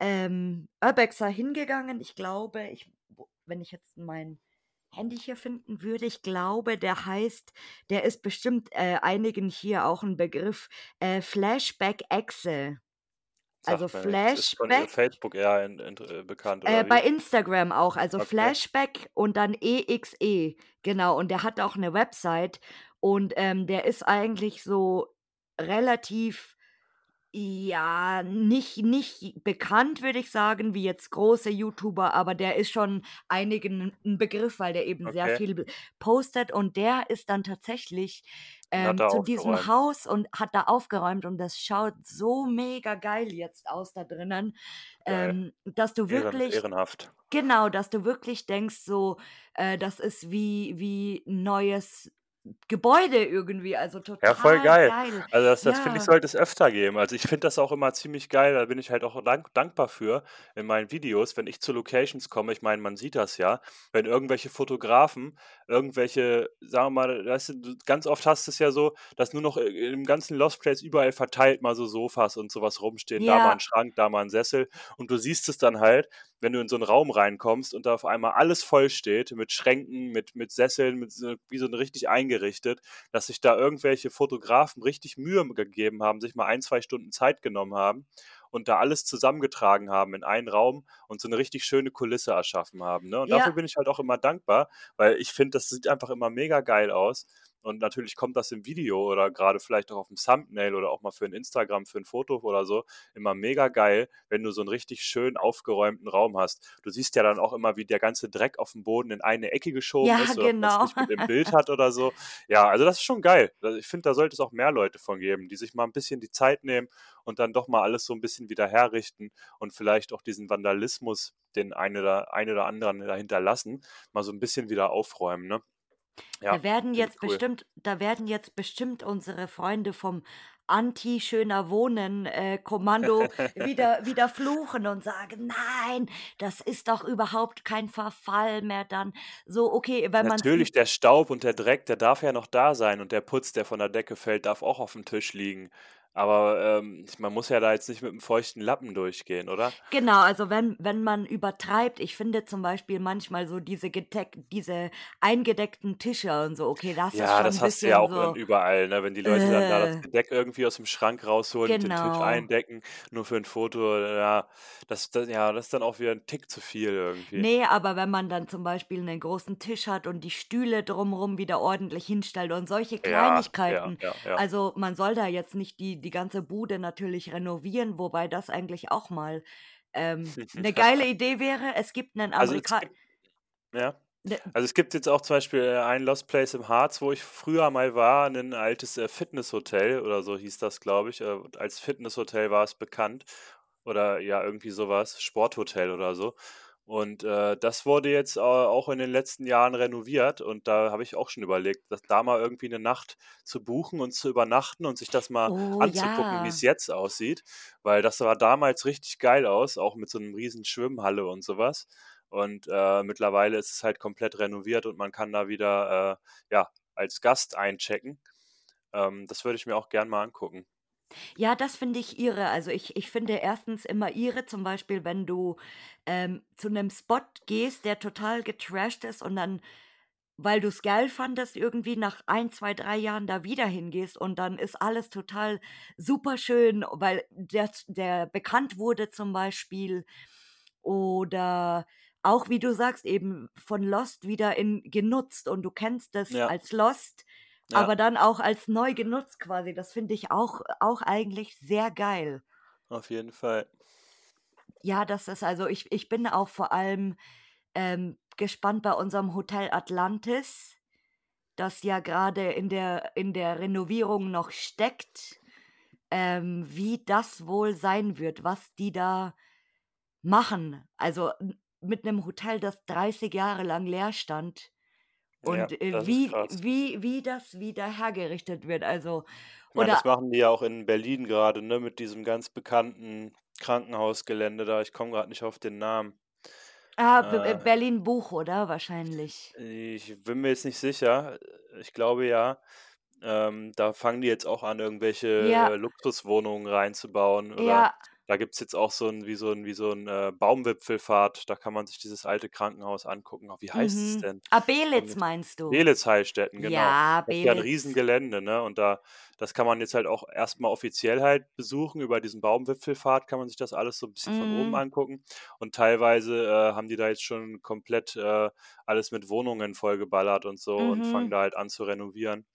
ähm, Urbexer hingegangen. Ich glaube, ich, wenn ich jetzt mein Handy hier finden würde, ich glaube, der heißt, der ist bestimmt äh, einigen hier auch ein Begriff, äh, Flashback Exe. Also Flashback, Facebook eher in, in, äh, bekannt, äh, bei? Instagram auch, also Okay. Flashback und dann EXE, genau. Und der hat auch eine Website und ähm, der ist eigentlich so relativ, ja, nicht, nicht bekannt, würde ich sagen, wie jetzt große YouTuber, aber der ist schon einigen ein Begriff, weil der eben sehr Okay. viel be- postet und der ist dann tatsächlich ähm, zu diesem. Haus und hat da aufgeräumt und das schaut so mega geil jetzt aus da drinnen, ähm, dass du wirklich ehrenhaft. Genau, dass du wirklich denkst, so, äh, das ist wie, wie neues Gebäude irgendwie, also Ja, voll total geil. geil. Also das, das finde ich, Ja, sollte es öfter geben. Also ich finde das auch immer ziemlich geil. Da bin ich halt auch dank, dankbar für in meinen Videos, wenn ich zu Locations komme. Ich meine, man sieht das ja, wenn irgendwelche Fotografen, irgendwelche, sagen wir mal, weißt du, ganz oft hast du es ja so, dass nur noch im ganzen Lost Place überall verteilt mal so Sofas und sowas rumstehen. Da mal ja, ein Schrank, da mal ein Sessel. Und du siehst es dann halt, wenn du in so einen Raum reinkommst und da auf einmal alles voll steht, mit Schränken, mit, mit Sesseln, mit so, wie so richtig eingerichtet dass sich da irgendwelche Fotografen richtig Mühe gegeben haben, sich mal ein, zwei Stunden Zeit genommen haben und da alles zusammengetragen haben in einen Raum und so eine richtig schöne Kulisse erschaffen haben. Ne? Und dafür ja, bin ich halt auch immer dankbar, weil ich finde, das sieht einfach immer mega geil aus. Und natürlich kommt das im Video oder gerade vielleicht auch auf dem Thumbnail oder auch mal für ein Instagram, für ein Foto oder so, immer mega geil, wenn du so einen richtig schön aufgeräumten Raum hast. Du siehst ja dann auch immer, wie der ganze Dreck auf dem Boden in eine Ecke geschoben ja, ist oder genau. nicht mit im Bild hat oder so. Ja, also das ist schon geil. Ich finde, da sollte es auch mehr Leute von geben, die sich mal ein bisschen die Zeit nehmen und dann doch mal alles so ein bisschen wieder herrichten und vielleicht auch diesen Vandalismus, den eine oder, eine oder anderen dahinter lassen, mal so ein bisschen wieder aufräumen. Ne? Ja, Da werden jetzt cool. bestimmt, da werden jetzt bestimmt unsere Freunde vom Anti-Schöner Wohnen äh, Kommando wieder, wieder fluchen und sagen, nein, das ist doch überhaupt kein Verfall mehr dann. So, okay, wenn man Natürlich, der Staub und der Dreck, der darf ja noch da sein und der Putz, der von der Decke fällt, darf auch auf dem Tisch liegen. Aber ähm, man muss ja da jetzt nicht mit einem feuchten Lappen durchgehen, oder? Genau, also wenn, wenn man übertreibt, ich finde zum Beispiel manchmal so diese gedeck, diese eingedeckten Tische und so, okay, das ist Ja, schon ein das hast du ja auch so, überall, ne? Wenn die Leute dann da das äh, Gedeck irgendwie aus dem Schrank rausholen und den Tisch genau. eindecken, nur für ein Foto, ja, das, das, ja, das ist dann auch wieder ein Tick zu viel irgendwie. Nee, aber wenn man dann zum Beispiel einen großen Tisch hat und die Stühle drumherum wieder ordentlich hinstellt und solche Ja, ja, Kleinigkeiten, ja, ja. also man soll da jetzt nicht die, die ganze Bude natürlich renovieren, wobei das eigentlich auch mal ähm, eine geile Idee wäre. Es gibt einen Also es Amerika... gibt, ja. Ne, Also es gibt jetzt auch zum Beispiel äh, ein Lost Place im Harz, wo ich früher mal war, ein altes äh, Fitnesshotel oder so hieß das, glaube ich. Äh, als Fitnesshotel war es bekannt. Oder ja, irgendwie sowas, Sporthotel oder so. Und äh, das wurde jetzt äh, auch in den letzten Jahren renoviert und da habe ich auch schon überlegt, dass da mal irgendwie eine Nacht zu buchen und zu übernachten und sich das mal oh anzugucken, wie es ja. jetzt aussieht, weil das sah damals richtig geil aus, auch mit so einem riesen Schwimmhalle und sowas. Und äh, mittlerweile ist es halt komplett renoviert und man kann da wieder äh, ja als Gast einchecken. Ähm, das würde ich mir auch gern mal angucken. Ja, das finde ich irre. Also ich, ich finde erstens immer irre, zum Beispiel, wenn du ähm, zu einem Spot gehst, der total getrashed ist und dann, weil du es geil fandest, irgendwie nach ein, zwei, drei Jahren da wieder hingehst und dann ist alles total super schön, weil der, der bekannt wurde zum Beispiel. Oder auch, wie du sagst, eben von Lost wieder in genutzt und du kennst das Ja, als Lost Ja. aber dann auch als neu genutzt quasi. Das finde ich auch, auch eigentlich sehr geil. Auf jeden Fall. Ja, das ist also, ich, ich bin auch vor allem ähm, gespannt bei unserem Hotel Atlantis, das ja gerade in der, in der Renovierung noch steckt, ähm, wie das wohl sein wird, was die da machen. Also mit einem Hotel, das 30 Jahre lang leer stand Ja, und äh, das ist wie, krass. wie, wie das wieder hergerichtet wird. Also, Ich meine, oder das machen die ja auch in Berlin gerade, ne, mit diesem ganz bekannten Krankenhausgelände da. Ich komme gerade nicht auf den Namen. ah, äh, Äh, Berlin-Buch, oder? Wahrscheinlich. ich bin mir jetzt nicht sicher. Ich glaube ja. Ähm, da fangen die jetzt auch an, irgendwelche Ja, äh, Luxuswohnungen reinzubauen. Oder ja, da gibt es jetzt auch so ein, wie so ein, wie so ein äh, Baumwipfelfahrt. Da kann man sich dieses alte Krankenhaus angucken. Oh, wie heißt es mhm. denn? Ah, Belitz meinst du? Belitz Heilstätten, genau. Ja, Das ist ja ein Belitz. Riesengelände, ne? Und da, das kann man jetzt halt auch erstmal offiziell halt besuchen. Über diesen Baumwipfelfahrt kann man sich das alles so ein bisschen von oben Mhm. angucken. Und teilweise äh, haben die da jetzt schon komplett äh, alles mit Wohnungen vollgeballert und so und fangen Mhm. da halt an zu renovieren.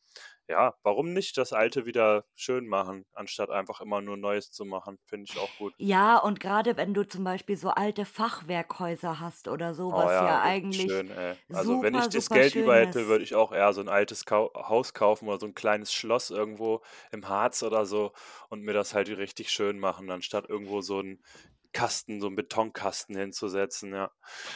Ja, warum nicht das Alte wieder schön machen, anstatt einfach immer nur Neues zu machen? Finde ich auch gut. Ja, und gerade wenn du zum Beispiel so alte Fachwerkhäuser hast oder so, Oh was ja, ja eigentlich schön, ey. Also wenn ich super, das super Geld über hätte, würde ich auch eher so ein altes Kau Haus kaufen oder so ein kleines Schloss irgendwo im Harz oder so und mir das halt richtig schön machen, anstatt irgendwo so einen Kasten, so einen Betonkasten hinzusetzen, ja.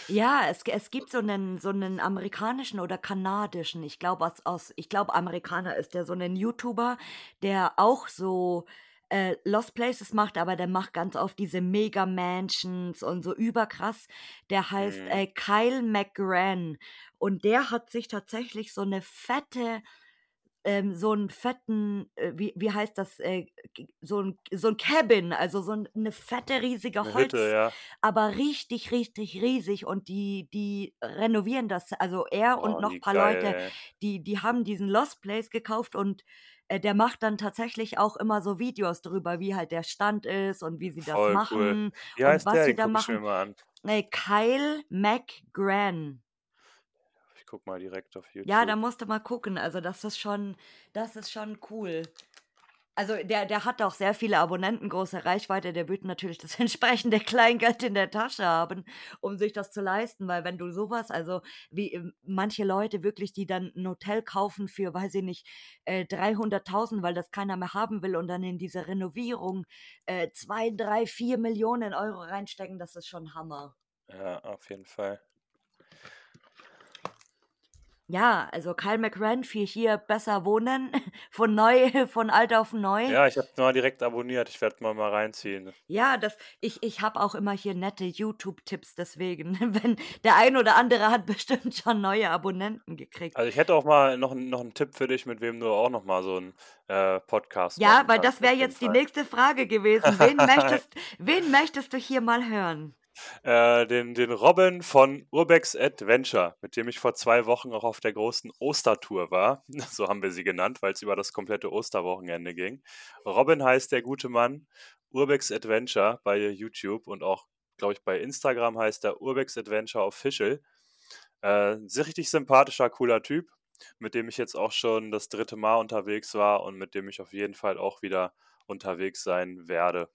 Ja, es, es gibt so einen, so einen amerikanischen oder kanadischen, ich glaube aus, aus, ich glaube Amerikaner ist der, so einen YouTuber, der auch so äh, Lost Places macht, aber der macht ganz oft diese Mega Mansions und so überkrass. Der heißt Mhm. äh, Kyle McGran und der hat sich tatsächlich so eine fette ähm, so einen fetten, äh, wie, wie heißt das, äh, so ein, so ein Cabin, also so ein, eine fette, riesige Eine Hütte, Holz, ja. aber richtig, richtig riesig und die, die renovieren das, also er und Oh, noch wie ein paar geil, Leute, ey. die, die haben diesen Lost Place gekauft und äh, der macht dann tatsächlich auch immer so Videos drüber, wie halt der Stand ist und wie sie das Voll cool. machen Wie und was der? sie da machen. Äh, Kyle McGran. Guck mal direkt auf Ja, da YouTube. musst du mal gucken. Also das ist schon, das ist schon cool. Also der, der hat auch sehr viele Abonnenten, große Reichweite. Der wird natürlich das entsprechende Kleingeld in der Tasche haben, um sich das zu leisten. Weil wenn du sowas, also wie ähm, manche Leute wirklich, die dann ein Hotel kaufen für, weiß ich nicht, äh, 300.000, weil das keiner mehr haben will und dann in diese Renovierung äh, zwei, drei, vier Millionen Euro reinstecken, das ist schon Hammer. Ja, auf jeden Fall. Ja, also Kyle McRae für hier besser wohnen, von neu, von alt auf neu. Ja, ich habe mal direkt abonniert. Ich werde mal mal reinziehen. Ja, das, ich, ich habe auch immer hier nette YouTube-Tipps, deswegen, wenn der ein oder andere hat bestimmt schon neue Abonnenten gekriegt. Also ich hätte auch mal noch, einen- noch einen Tipp für dich, mit wem du auch noch mal so einen äh, Podcast Ja, weil das wäre jetzt die nächste Frage gewesen. Wen möchtest, wen möchtest du hier mal hören? Äh, den, den Robin von Urbex Adventure, mit dem ich vor zwei Wochen auch auf der großen Ostertour war. So haben wir sie genannt, weil es über das komplette Osterwochenende ging. Robin heißt der gute Mann. Urbex Adventure bei YouTube und auch, glaube ich, bei Instagram heißt er Urbex Adventure Official. Äh, sehr richtig sympathischer, cooler Typ, mit dem ich jetzt auch schon das dritte Mal unterwegs war und mit dem ich auf jeden Fall auch wieder unterwegs sein werde.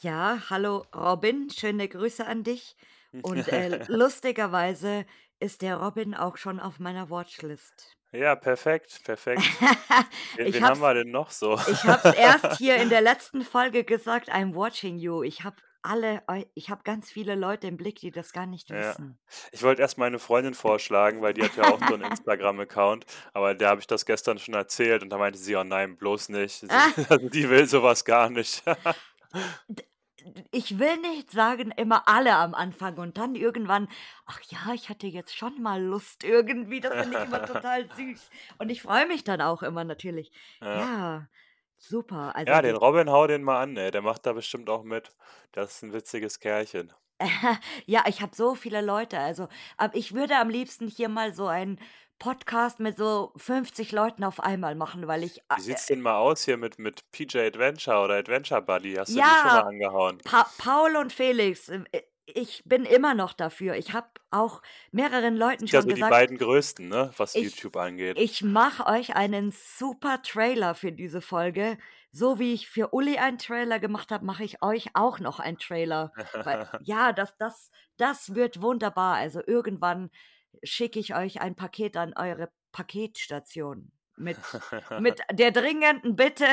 Ja, hallo Robin, schöne Grüße an dich. Und äh, lustigerweise ist der Robin auch schon auf meiner Watchlist. Ja, perfekt, perfekt. Wen, ich wen haben wir denn noch so? ich hab's erst hier in der letzten Folge gesagt, I'm watching you. Ich habe alle, ich habe ganz viele Leute im Blick, die das gar nicht Ja. wissen. Ich wollte erst meine Freundin vorschlagen, weil die hat ja auch so einen Instagram-Account, aber der habe ich das gestern schon erzählt und da meinte sie, oh nein, bloß nicht. Sie, also die will sowas gar nicht. Ich will nicht sagen, immer alle am Anfang und dann irgendwann, ach ja, ich hatte jetzt schon mal Lust irgendwie. Das finde ich immer total süß. Und ich freue mich dann auch immer natürlich. Ja. Ja, super. Also ja, den Robin hau den mal an, ey. Der macht da bestimmt auch mit. Das ist ein witziges Kerlchen. ja, ich habe so viele Leute. Also, ich würde am liebsten hier mal so einen Podcast mit so 50 Leuten auf einmal machen, weil ich, Wie äh, sieht's denn mal aus hier mit, mit PJ Adventure oder Adventure Buddy? Hast du die schon mal ja, angehauen? Pa Paul und Felix, ich bin immer noch dafür. Ich habe auch mehreren Leuten Ja, schon so die gesagt beiden größten, ne, was ich YouTube angeht. ich mache euch einen super Trailer für diese Folge. So wie ich für Uli einen Trailer gemacht habe, mache ich euch auch noch einen Trailer. Weil ja, das das das wird wunderbar. Also, irgendwann schicke ich euch ein Paket an eure Paketstation mit mit der dringenden Bitte,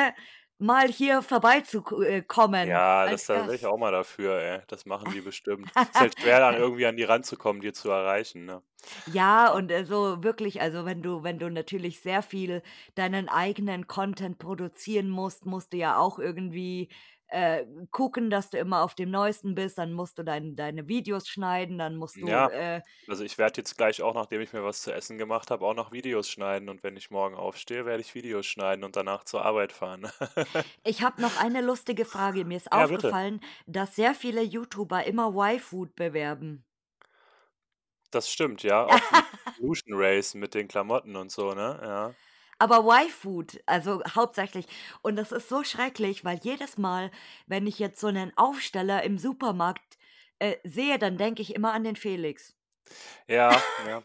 mal hier vorbeizukommen kommen Ja, das wäre ich auch mal dafür, ey. Das machen die bestimmt. Ist halt schwer, dann irgendwie an die ranzukommen, die zu erreichen, ne? Ja, Ja. und, äh, so wirklich also, wenn du wenn du natürlich sehr viel deinen eigenen Content produzieren musst, musst du ja auch irgendwie, äh, gucken, dass du immer auf dem Neuesten bist. Dann musst du dein deine Videos schneiden, dann musst du, Ja, äh also, ich werde jetzt gleich auch, nachdem ich mir was zu essen gemacht habe, auch noch Videos schneiden und wenn ich morgen aufstehe, werde ich Videos schneiden und danach zur Arbeit fahren. Ich habe noch eine lustige Frage. Mir ist Ja, bitte. aufgefallen, dass sehr viele YouTuber immer Y-Food bewerben. Das stimmt, ja, auch wie Evolution Race mit den Klamotten und so, ne? Ja. Aber Y-Food, also, hauptsächlich. Und das ist so schrecklich, weil jedes Mal, wenn ich jetzt so 'nen Aufsteller im Supermarkt, äh, sehe, dann denke ich immer an den Felix. Ja, ja.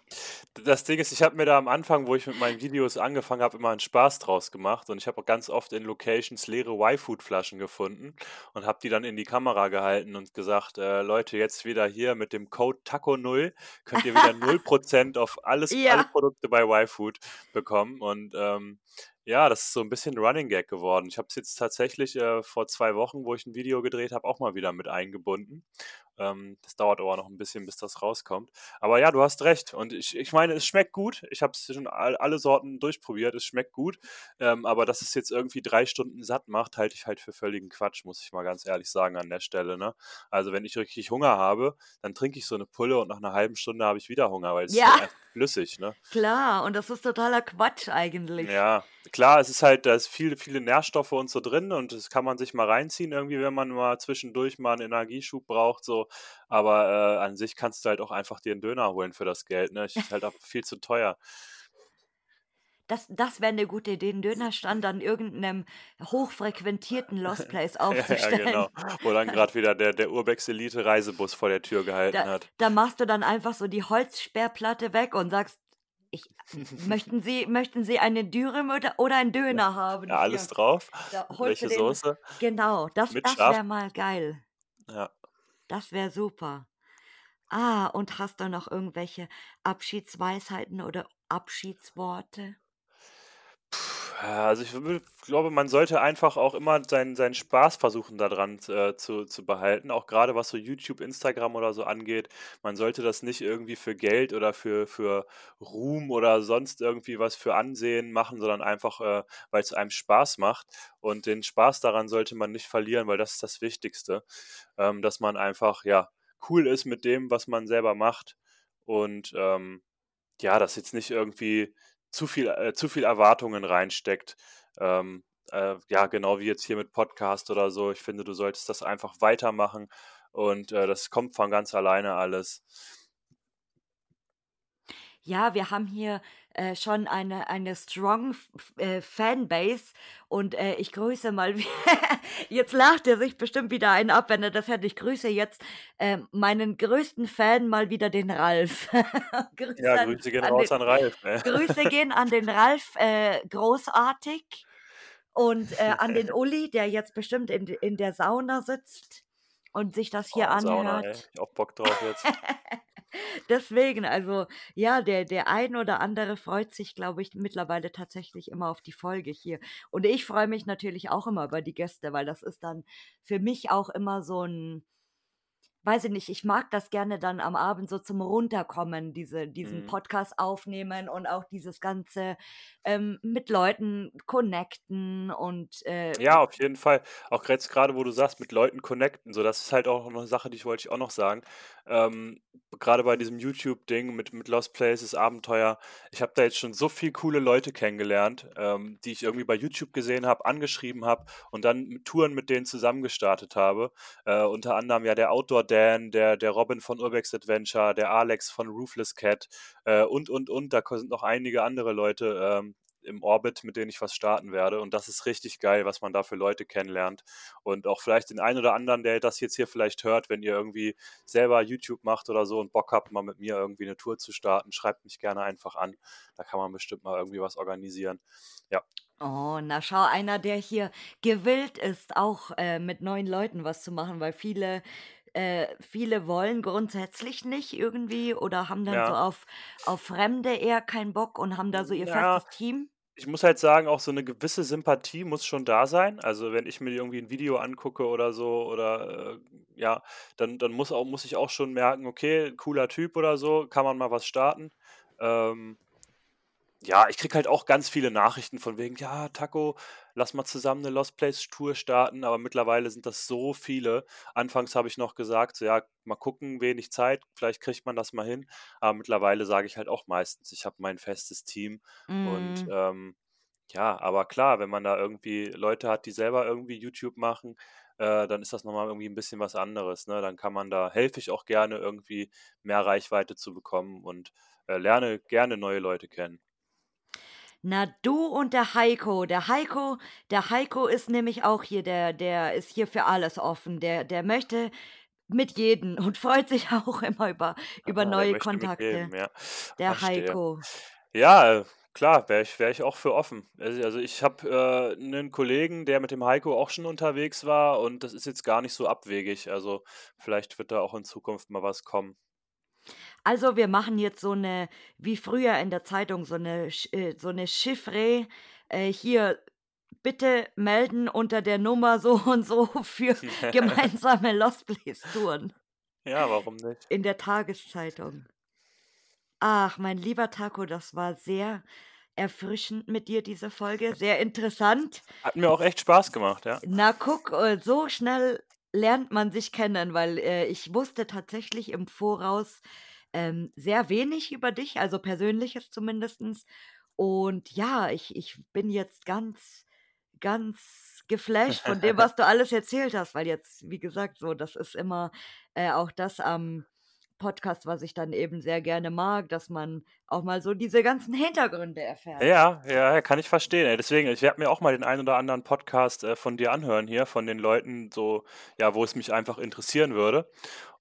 Das Ding ist, ich habe mir da am Anfang, wo ich mit meinen Videos angefangen habe, immer 'n Spaß draus gemacht und ich habe auch ganz oft in Locations leere Y-Food-Flaschen gefunden und habe die dann in die Kamera gehalten und gesagt: „Äh, Leute, jetzt wieder hier mit dem Code TACO0 könnt ihr wieder 0 % auf alles alle Ja. Produkte bei Y-Food bekommen.“ Und, ähm, ja, das ist so 'n bisschen Running Gag geworden. Ich habe es jetzt tatsächlich, äh, vor 2 Wochen, wo ich 'n Video gedreht habe, auch mal wieder mit eingebunden. Ähm, das dauert aber noch 'n bisschen, bis das rauskommt. Aber ja, du hast recht und ich ich meine, es schmeckt gut. Ich habe es schon all alle Sorten durchprobiert. Es schmeckt gut, ähm, aber dass es jetzt irgendwie 3 Stunden satt macht, halte ich halt für völligen Quatsch, muss ich mal ganz ehrlich sagen an der Stelle, ne? Also, wenn ich richtig Hunger habe, dann trinke ich so 'ne Pulle und nach 'ner halben Stunde habe ich wieder Hunger, weil es ist Ja. halt einfach flüssig, ne? Klar, und das ist totaler Quatsch eigentlich. Ja, klar, es ist halt da ist viel viele Nährstoffe und so drin und das kann man sich mal reinziehen irgendwie, wenn man mal zwischendurch mal 'n Energieschub braucht so. Aber, äh, an sich kannst du halt auch einfach dir 'n Döner holen für das Geld, ne? Ist halt auch viel zu teuer. Das das wäre 'ne gute Idee, 'n Dönerstand an irgend 'nem hochfrequentierten Lost Place Ja, ja, aufzustellen. genau. Wo dann grad wieder der der Urbex Elite Reisebus vor der Tür gehalten Da hat. da machst du dann einfach so die Holzsperrplatte weg und sagst: „Ich möchten Sie möchten Sie eine Dürüm oder oder einen Ja. Döner haben Ja, alles hier?“ drauf. Da Welche den Soße? genau, das Mit das wäre mal geil. Ja. Das wäre super. Ah, und hast du noch irgendwelche Abschiedsweisheiten oder Abschiedsworte? Ja, also, ich glaube, man sollte einfach auch immer seinen seinen Spaß versuchen, da dran, äh, zu zu behalten, auch grade was so YouTube, Instagram oder so angeht. Man sollte das nicht irgendwie für Geld oder für für Ruhm oder sonst irgendwie was für Ansehen machen, sondern einfach, äh, weil's einem Spaß macht. Und den Spaß daran sollte man nicht verlieren, weil das ist das Wichtigste, ähm, dass man einfach, ja, cool ist mit dem, was man selber macht und, ähm, ja, dass jetzt nicht irgendwie zu viel äh, zu viel Erwartungen reinsteckt. Ähm, äh, ja, genau wie jetzt hier mit Podcast oder so. Ich finde, du solltest das einfach weitermachen und, äh, das kommt von ganz alleine alles. Ja, wir haben hier, äh, schon eine eine strong äh, Fanbase und, äh, ich grüße mal jetzt lacht er sich bestimmt wieder einen ab, wenn er das hört. Ich grüße jetzt, ähm, meinen größten Fan mal wieder, den Ralf. Ja, Grüße an Grüße gehen an den raus an Ralf, ey. Grüße gehen an den Ralf, äh, großartig und, äh, an den Uli, der jetzt bestimmt in in der Sauna sitzt und sich das hier Oh, Sauna, anhört. Ich auch Bock drauf jetzt. Deswegen, also, ja, der der ein oder andere freut sich, glaube ich, mittlerweile tatsächlich immer auf die Folge hier. Und ich freue mich natürlich auch immer über die Gäste, weil das ist dann für mich auch immer so 'n weiß ich nicht, ich mag das gerne dann am Abend so zum Runterkommen, diese diesen Mhm. Podcast aufnehmen und auch dieses ganze, ähm, mit Leuten connecten und, äh Ja, auf jeden Fall. Auch jetzt grade, wo du sagst, mit Leuten connecten, so, das ist halt auch noch 'ne Sache, die wollte ich auch noch sagen. Ähm, grade bei diesem YouTube-Ding mit mit Lost Places, Abenteuer, ich habe da jetzt schon so viel coole Leute kennengelernt, ähm, die ich irgendwie bei YouTube gesehen habe, angeschrieben habe und dann Touren mit denen zusammen gestartet habe. Äh, unter anderem ja der Outdoor Dan, der der Robin von Urbex Adventure, der Alex von Roofless Cat, äh, und, und, und. Da sind noch einige andere Leute, ähm, im Orbit, mit denen ich was starten werde. Und das ist richtig geil, was man da für Leute kennenlernt. Und auch vielleicht den einen oder anderen, der das jetzt hier vielleicht hört, wenn ihr irgendwie selber YouTube macht oder so und Bock habt, mal mit mir irgendwie eine Tour zu starten, schreibt mich gerne einfach an. Da kann man bestimmt mal irgendwie was organisieren. Ja. Oh, na schau, einer, der hier gewillt ist, auch äh, mit neuen Leuten was zu machen, weil viele äh, viele wollen grundsätzlich nicht irgendwie oder haben dann so auf auf Fremde eher keinen Bock und haben da so ihr Ja, festes Team? ich muss halt sagen, auch so eine gewisse Sympathie muss schon da sein. Also, wenn ich mir irgendwie ein Video angucke oder so oder, äh, ja, dann dann muss auch muss ich auch schon merken: „Okay, cooler Typ oder so, kann man mal was starten.“ Ähm ja, ich kriege halt auch ganz viele Nachrichten von wegen: „Ja, Taco, lass mal zusammen eine Lost Place Tour starten“, aber mittlerweile sind das so viele. Anfangs habe ich noch gesagt, so: „Ja, mal gucken, wenig Zeit, vielleicht kriegt man das mal hin.“ Aber mittlerweile sage ich halt auch meistens, ich habe mein festes Team und, Mhm. ähm, ja, aber klar, wenn man da irgendwie Leute hat, die selber irgendwie YouTube machen, äh, dann ist das noch mal irgendwie ein bisschen was anderes, ne? Dann kann man da helfe ich auch gerne irgendwie mehr Reichweite zu bekommen und, äh, lerne gerne neue Leute kennen. Na, du und der Heiko. Der Heiko der Heiko ist nämlich auch hier, der der ist hier für alles offen. Der der möchte mit jedem und freut sich auch immer über über Ah, neue Kontakte. mitgeben, ja, Der verstehe. Heiko. Ja, klar, wäre ich wäre ich auch für offen. Also also, ich habe, äh, 'nen Kollegen, der mit dem Heiko auch schon unterwegs war und das ist jetzt gar nicht so abwegig. Also, vielleicht wird da auch in Zukunft mal was kommen. Also, wir machen jetzt so 'ne wie früher in der Zeitung, so 'ne Sch äh, so 'ne Chiffre, äh, hier bitte melden unter der Nummer so und so für gemeinsame Lost Place Touren Ja, warum nicht? in der Tageszeitung. Ach, mein lieber Taco, das war sehr erfrischend mit dir, diese Folge, sehr interessant. Hat mir auch echt Spaß gemacht, ja. Na, guck, äh, so schnell lernt man sich kennen, weil, äh, ich wusste tatsächlich im Voraus, ähm, sehr wenig über dich, also Persönliches zumindestens. Und ja, ich ich bin jetzt ganz ganz geflasht von dem, was du alles erzählt hast, weil jetzt, wie gesagt, so, das ist immer, äh, auch das am Podcast, was ich dann eben sehr gerne mag, dass man auch mal so diese ganzen Hintergründe erfährt. Ja, ja, ja, kann ich verstehen, ey. Deswegen, ich werde mir auch mal den einen oder anderen Podcast, äh, von dir anhören hier, von den Leuten so, ja, wo es mich einfach interessieren würde.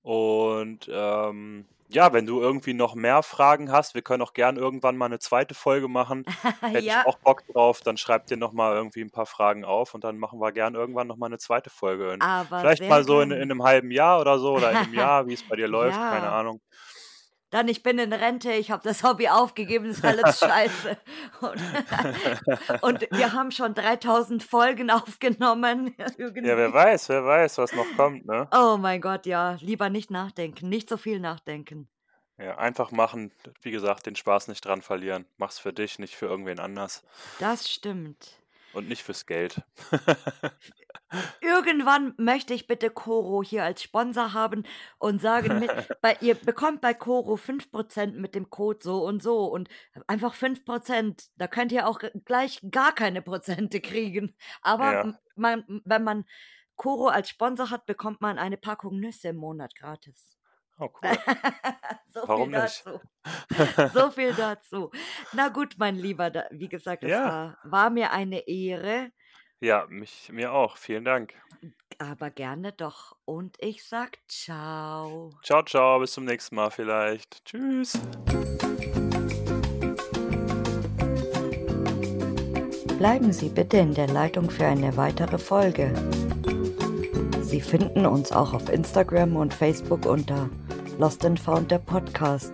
Und, ähm, ja, wenn du irgendwie noch mehr Fragen hast, wir können auch gern irgendwann mal 'ne zweite Folge machen. Hätte ich Ja. auch Bock drauf, dann schreib dir noch mal irgendwie 'n paar Fragen auf und dann machen wir gern irgendwann noch mal 'ne zweite Folge vielleicht mal so in in gern. 'nem halben Jahr oder so oder in 'nem Jahr, wie's bei dir läuft, keine Ja. Ahnung. Dann ich bin in Rente, ich habe das Hobby aufgegeben, ist alles scheiße. Und und wir haben schon 3.000 Folgen aufgenommen Ja, wer irgendwie. weiß, wer weiß, was noch kommt, ne? Oh mein Gott, ja, lieber nicht nachdenken, nicht so viel nachdenken. Ja, einfach machen. Wie gesagt, den Spaß nicht dran verlieren. Mach's für dich, nicht für irgendwen anders. Das stimmt. Und nicht fürs Geld. Irgendwann möchte ich bitte Koro hier als Sponsor haben und sagen mit bei ihr bekommt bei Koro 5 % mit dem Code so und so und einfach 5 %. Da könnt ihr auch gleich gar keine Prozente kriegen. Aber Ja. man wenn man Koro als Sponsor hat, bekommt man eine Packung Nüsse im Monat gratis. Oh, cool. So viel Warum nicht? dazu. So viel dazu. Na gut, mein Lieber, da wie gesagt, es Ja. war war mir eine Ehre. Ja, mich mir auch. Vielen Dank. Aber gerne doch. Und ich sage tschau. Tschau, tschau, bis zum nächsten Mal vielleicht. Tschüss. Bleiben Sie bitte in der Leitung für eine weitere Folge. Sie finden uns auch auf Instagram und Facebook unter Lost and Found der Podcast.